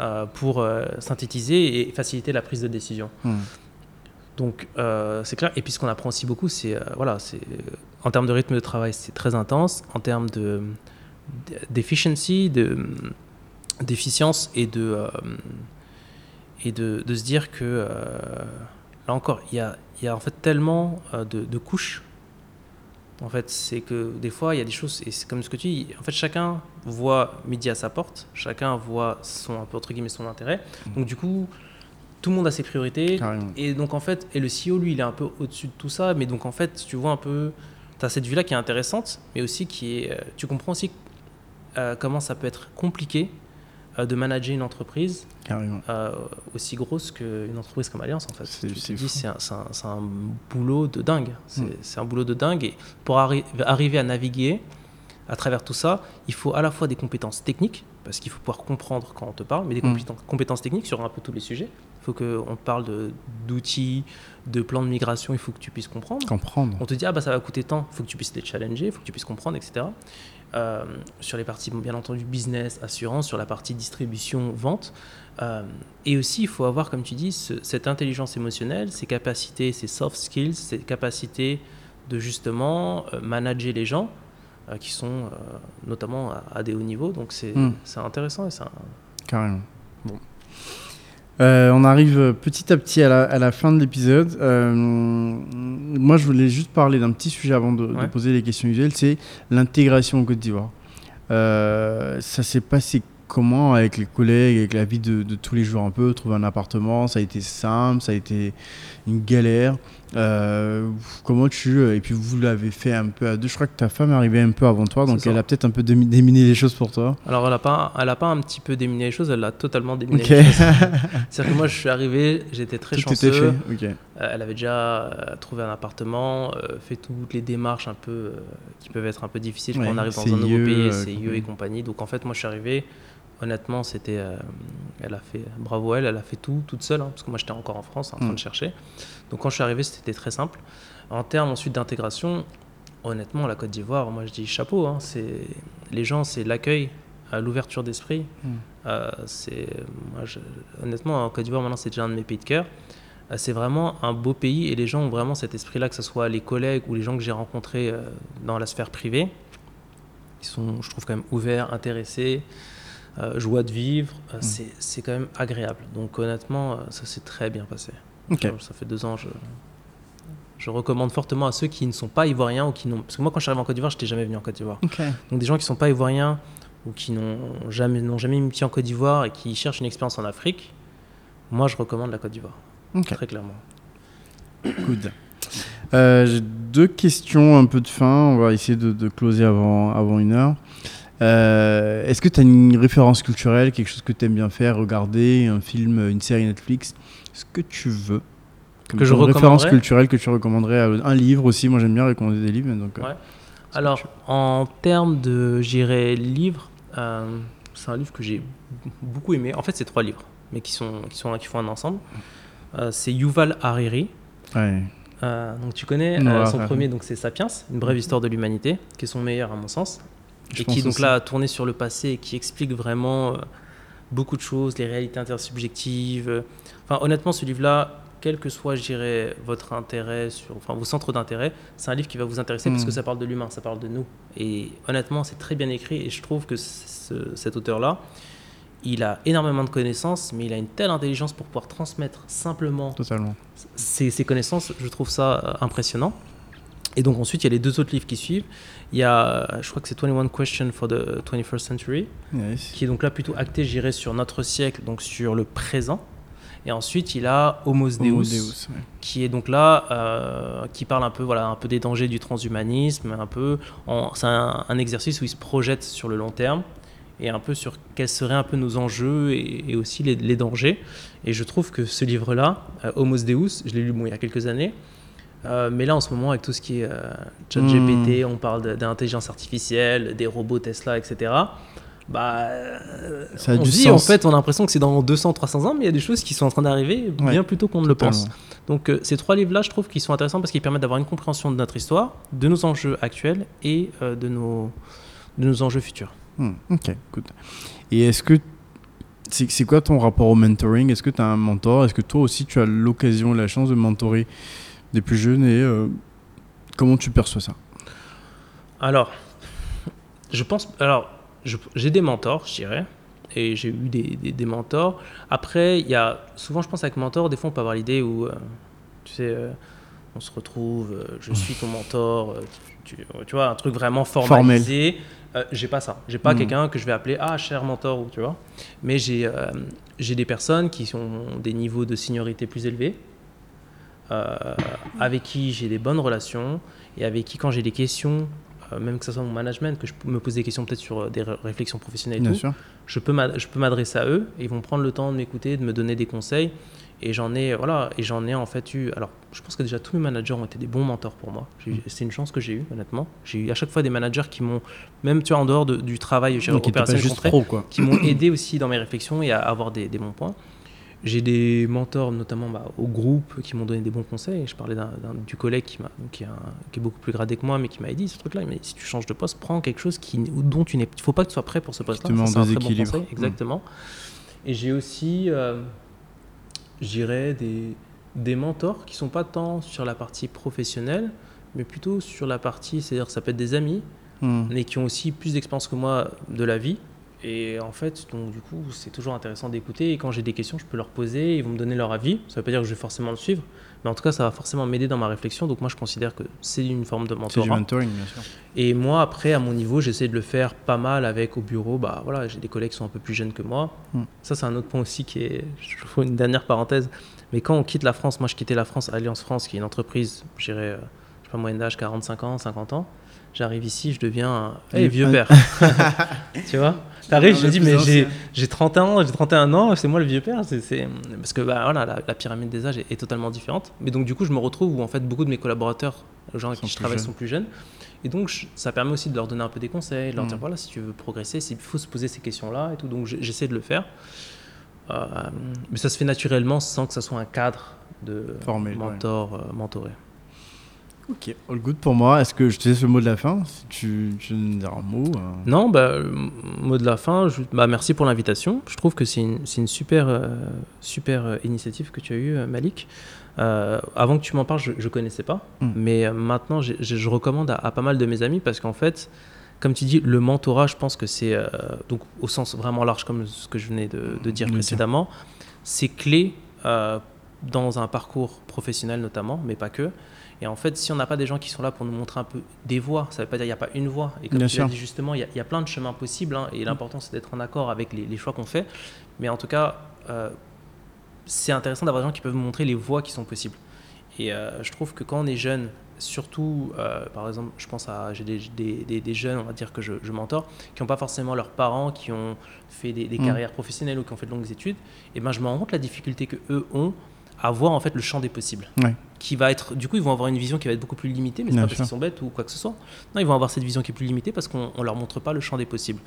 euh, pour euh, synthétiser et faciliter la prise de décision. Hmm. Donc euh, c'est clair. Et puis ce qu'on apprend aussi beaucoup, c'est euh, voilà, c'est en termes de rythme de travail, c'est très intense. En termes de d'efficiency, de d'efficience et de euh, et de, de se dire que là encore, il y a, il y a en fait tellement de, de couches. En fait, c'est que des fois, il y a des choses, et c'est comme ce que tu dis, en fait, chacun voit midi à sa porte, chacun voit son, un peu, entre guillemets, son intérêt. Donc, du coup, tout le monde a ses priorités. Carrément. Et donc, en fait, et le CEO, lui, il est un peu au-dessus de tout ça. Mais donc, en fait, tu vois un peu, tu as cette vue-là qui est intéressante, mais aussi qui est. euh, Tu comprends aussi euh, comment ça peut être compliqué euh, de manager une entreprise euh, aussi grosse qu'une entreprise comme Alliance, en fait. C'est- Tu te c'est dis, c'est un, boulot de dingue. C'est Mm. c'est un boulot de dingue. Et pour arri- arriver à naviguer à travers tout ça, il faut à la fois des compétences techniques, parce qu'il faut pouvoir comprendre quand on te parle, mais des Mm. compétences, compétences techniques sur un peu tous les sujets. Faut qu'on parle d'outils, de plans de migration, il faut que tu puisses comprendre. Comprendre. On te dit, ah bah ça va coûter tant, il faut que tu puisses les challenger, il faut que tu puisses comprendre, etc. Euh, sur les parties, bien entendu, business, assurance, sur la partie distribution, vente. Euh, et aussi, il faut avoir, comme tu dis, ce- cette intelligence émotionnelle, ces capacités, ces soft skills, ces capacités de justement euh, manager les gens qui sont notamment à, à des hauts niveaux. Donc c'est c'est intéressant et un- Carrément. Bon. Euh, on arrive petit à petit à la, à la fin de l'épisode. Euh, moi, je voulais juste parler d'un petit sujet avant de, poser les questions usuelles, c'est l'intégration en Côte d'Ivoire. Euh, ça s'est passé comment avec les collègues, avec la vie de, de tous les jours un peu, trouver un appartement, ça a été simple, ça a été une galère. Euh, comment tu et puis vous l'avez fait un peu à deux. Je crois que ta femme est arrivée un peu avant toi, donc elle a peut-être un peu démi- déminé les choses pour toi. Alors, elle n'a pas, elle a pas un petit peu déminé les choses, elle a totalement déminé Ok. les choses. C'est-à-dire que moi, je suis arrivé, j'étais très Tout chanceux. fait. Ok. Euh, elle avait déjà euh, trouvé un appartement, euh, fait toutes les démarches un peu qui peuvent être un peu difficiles Ouais, quand on arrive dans un nouveau pays, CIE et compagnie. Donc en fait, moi je suis arrivé, honnêtement, c'était, euh, elle a fait, bravo elle, elle a fait tout toute seule, hein, parce que moi j'étais encore en France en train Mm. de chercher. Donc quand je suis arrivé, c'était très simple. En termes ensuite d'intégration, honnêtement, la Côte d'Ivoire, moi je dis chapeau, hein, c'est les gens, c'est l'accueil, l'ouverture d'esprit. Mm. Euh, c'est, moi, je- honnêtement, en Côte d'Ivoire, maintenant, c'est déjà un de mes pays de cœur. Euh, C'est vraiment un beau pays et les gens ont vraiment cet esprit-là, que ce soit les collègues ou les gens que j'ai rencontrés dans la sphère privée. Ils sont, je trouve, quand même ouverts, intéressés, joie de vivre. Euh, c'est- C'est quand même agréable. Donc, honnêtement, euh, ça s'est très bien passé. Genre, Ça fait deux ans, je, je recommande fortement à ceux qui ne sont pas ivoiriens ou qui n'ont. Parce que moi, quand je suis arrivé en Côte d'Ivoire, je n'étais jamais venu en Côte d'Ivoire. Donc des gens qui ne sont pas ivoiriens ou qui n'ont jamais, n'ont jamais mis pied en Côte d'Ivoire et qui cherchent une expérience en Afrique, moi je recommande la Côte d'Ivoire, très clairement. Good. Euh, J'ai deux questions un peu de fin. On va essayer de, de closer avant, avant une heure. Euh, Est-ce que tu as une référence culturelle, quelque chose que tu aimes bien faire, regarder, un film, une série Netflix? Ce que tu veux? Comme Que je comme référence culturelle que tu recommanderais à un livre aussi. Moi, j'aime bien recommander des livres. Donc, euh, Ouais. Alors, en termes de, j'irais, livre, euh, c'est un livre que j'ai beaucoup aimé. En fait, c'est trois livres, mais qui, sont, qui, sont, qui font un ensemble. Euh, c'est Yuval Hariri. ouais. Euh, donc tu connais Ouais, euh, son ouais. premier, donc c'est Sapiens, une brève histoire de l'humanité, qui est son meilleur à mon sens, Je et qui donc aussi. là a tourné sur le passé et qui explique vraiment euh, beaucoup de choses, les réalités intersubjectives. euh. Enfin, honnêtement, ce livre-là, quel que soit, je dirais, votre intérêt, sur, enfin vos centres d'intérêt, c'est un livre qui va vous intéresser parce que ça parle de l'humain, ça parle de nous. Et honnêtement, c'est très bien écrit et je trouve que ce- cet auteur-là, il a énormément de connaissances, mais il a une telle intelligence pour pouvoir transmettre simplement Totalement. ces connaissances, je trouve ça euh, impressionnant. Et donc ensuite, il y a les deux autres livres qui suivent. Il y a, je crois que c'est 21 Questions for the 21st Century, Yes. qui est donc là plutôt acté, j'irais, sur notre siècle, donc sur le présent. Et ensuite, il a Homo Deus, Homo Deus, ouais. qui est donc là, euh, qui parle un peu, voilà, un peu des dangers du transhumanisme, un peu, c'est un, un exercice où il se projette sur le long terme et un peu sur quels seraient un peu nos enjeux et, et aussi les, les dangers. Et je trouve que ce livre-là, euh, Homo Deus, je l'ai lu bon, il y a quelques années, euh, mais là en ce moment avec tout ce qui est euh, ChatGPT, on parle d'intelligence artificielle, des robots Tesla, etc. Bah, euh, Ça a on du dit en sens. fait, on a l'impression que c'est dans 200, 300 ans, mais il y a des choses qui sont en train d'arriver Ouais, bien plus tôt qu'on ne le pense. Donc euh, ces trois livres-là, je trouve qu'ils sont intéressants parce qu'ils permettent d'avoir une compréhension de notre histoire, de nos enjeux actuels et de, nos, de nos enjeux futurs. Hmm, ok, good. Et est-ce que c'est c'est quoi ton rapport au mentoring? Est-ce que tu as un mentor? Est-ce que toi aussi tu as l'occasion, la chance de mentorer des plus jeunes et euh, comment tu perçois ça? Alors, je pense... Alors, j'ai des mentors, je dirais, et j'ai eu des, des- des mentors. Après, il y a... Souvent, je pense avec mentor, des fois, on peut avoir l'idée où, euh, tu sais, euh, on se retrouve, je suis ton mentor, tu, tu vois, un truc vraiment formalisé. Euh, j'ai pas ça. J'ai pas Mhm. quelqu'un que je vais appeler ah cher mentor ou tu vois. Mais j'ai euh, j'ai des personnes qui ont des niveaux de seniorité plus élevés, avec qui j'ai des bonnes relations et avec qui quand j'ai des questions, euh, même que ce soit mon management, que je me pose des questions peut-être sur euh, des ré- réflexions professionnelles et Bien tout, sûr. je peux m'adresser à eux. Et ils vont prendre le temps de m'écouter, de me donner des conseils et j'en ai voilà et j'en ai en fait eu alors je pense que déjà tous mes managers ont été des bons mentors pour moi. Eu- c'est une chance que j'ai eue honnêtement. J'ai eu à chaque fois des managers qui m'ont même tu vois en dehors de- du travail dirais, Donc, pro, quoi. qui m'ont aidé aussi dans mes réflexions et à avoir des, des bons points j'ai des mentors, notamment bah, au groupe, qui m'ont donné des bons conseils. Je parlais d'un, du collègue qui, m'a, qui, est beaucoup plus gradé que moi, mais qui m'a dit ce truc-là. Mais si tu changes de poste, prends quelque chose qui, dont tu n'es. Il ne faut pas que tu sois prêt pour ce poste-là. c'est un très bon conseil. Mmh. Exactement. Et j'ai aussi, euh, j'irais, des, des mentors qui sont pas tant sur la partie professionnelle, mais plutôt sur la partie, c'est-à-dire ça peut être des amis, mmh. mais qui ont aussi plus d'expérience que moi de la vie et en fait, donc, du coup, c'est toujours intéressant d'écouter. Et quand j'ai des questions, je peux leur poser, ils vont me donner leur avis. Ça ne veut pas dire que je vais forcément le suivre, mais en tout cas, ça va forcément m'aider dans ma réflexion. Donc moi, je considère que c'est une forme de mentorat. C'est du mentoring, bien sûr. Et moi, après, à mon niveau, j'essaie de le faire pas mal avec au bureau. Bah voilà, j'ai des collègues qui sont un peu plus jeunes que moi. Hmm. Ça, c'est un autre point aussi qui est, je trouve une dernière parenthèse. Mais quand on quitte la France, moi, je quittais la France, Alliance France, qui est une entreprise, je dirais, euh, je sais pas, moyenne d'âge 45 ans, 50 ans. J'arrive ici, je deviens un vieux père. tu vois T'arrives, je dis, mais j'ai 30 ans, j'ai 31 ans, c'est moi le vieux père. c'est Parce que bah, voilà, la, pyramide des âges est, totalement différente. Mais donc, du coup, je me retrouve où en fait beaucoup de mes collaborateurs, les gens avec qui je travaille, sont plus jeunes. Et donc, ça permet aussi de leur donner un peu des conseils, de leur dire, mm. voilà, si tu veux progresser, il faut se poser ces questions-là et tout. Donc, j'essaie de le faire. Euh, mais ça se fait naturellement sans que ça soit un cadre de mentor, euh, mentoré. Ok, all good pour moi. Est-ce que je te laisse le mot de la fin Si tu, tu veux dire un mot euh. Non, bah, mot de la fin, je, bah, merci pour l'invitation. Je trouve que c'est une, une, super, euh, super euh, initiative que tu as eue, Malik. avant que tu m'en parles, je ne connaissais pas. Hmm. Mais maintenant, je recommande à, pas mal de mes amis parce qu'en fait, comme tu dis, le mentorat, je pense que c'est, donc au sens vraiment large, comme ce que je venais de, de dire précédemment, c'est clé dans un parcours professionnel notamment, mais pas que. Et en fait, si on n'a pas des gens qui sont là pour nous montrer un peu des voies, ça ne veut pas dire qu'il n'y a pas une voie. Et comme tu l'as dit justement, il y, a plein de chemins possibles. Hein, et l'important, c'est d'être en accord avec les, choix qu'on fait. Mais en tout cas, euh, c'est intéressant d'avoir des gens qui peuvent nous montrer les voies qui sont possibles. Et euh, je trouve que quand on est jeune, surtout, euh, par exemple, je pense à j'ai des, des, jeunes, on va dire que je, je mentor, qui n'ont pas forcément leurs parents, qui ont fait des, mm. carrières professionnelles ou qui ont fait de longues études. Et ben, je me rends compte la difficulté que eux ont à voir en fait le champ des possibles. Qui va être, du coup, ils vont avoir une vision qui va être beaucoup plus limitée, mais c'est pas parce qu'ils sont bêtes ou quoi que ce soit. Non, ils vont avoir cette vision qui est plus limitée parce qu'on leur montre pas le champ des possibles.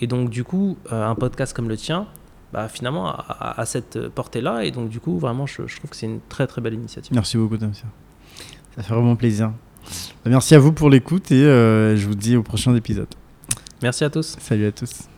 Et donc, du coup, euh, un podcast comme le tien, bah, finalement, a, cette portée-là. Et donc, du coup, vraiment, je, trouve que c'est une très très belle initiative. Merci beaucoup, Damien. Ça fait vraiment plaisir. Merci à vous pour l'écoute et euh, je vous dis au prochain épisode. Merci à tous. Salut à tous.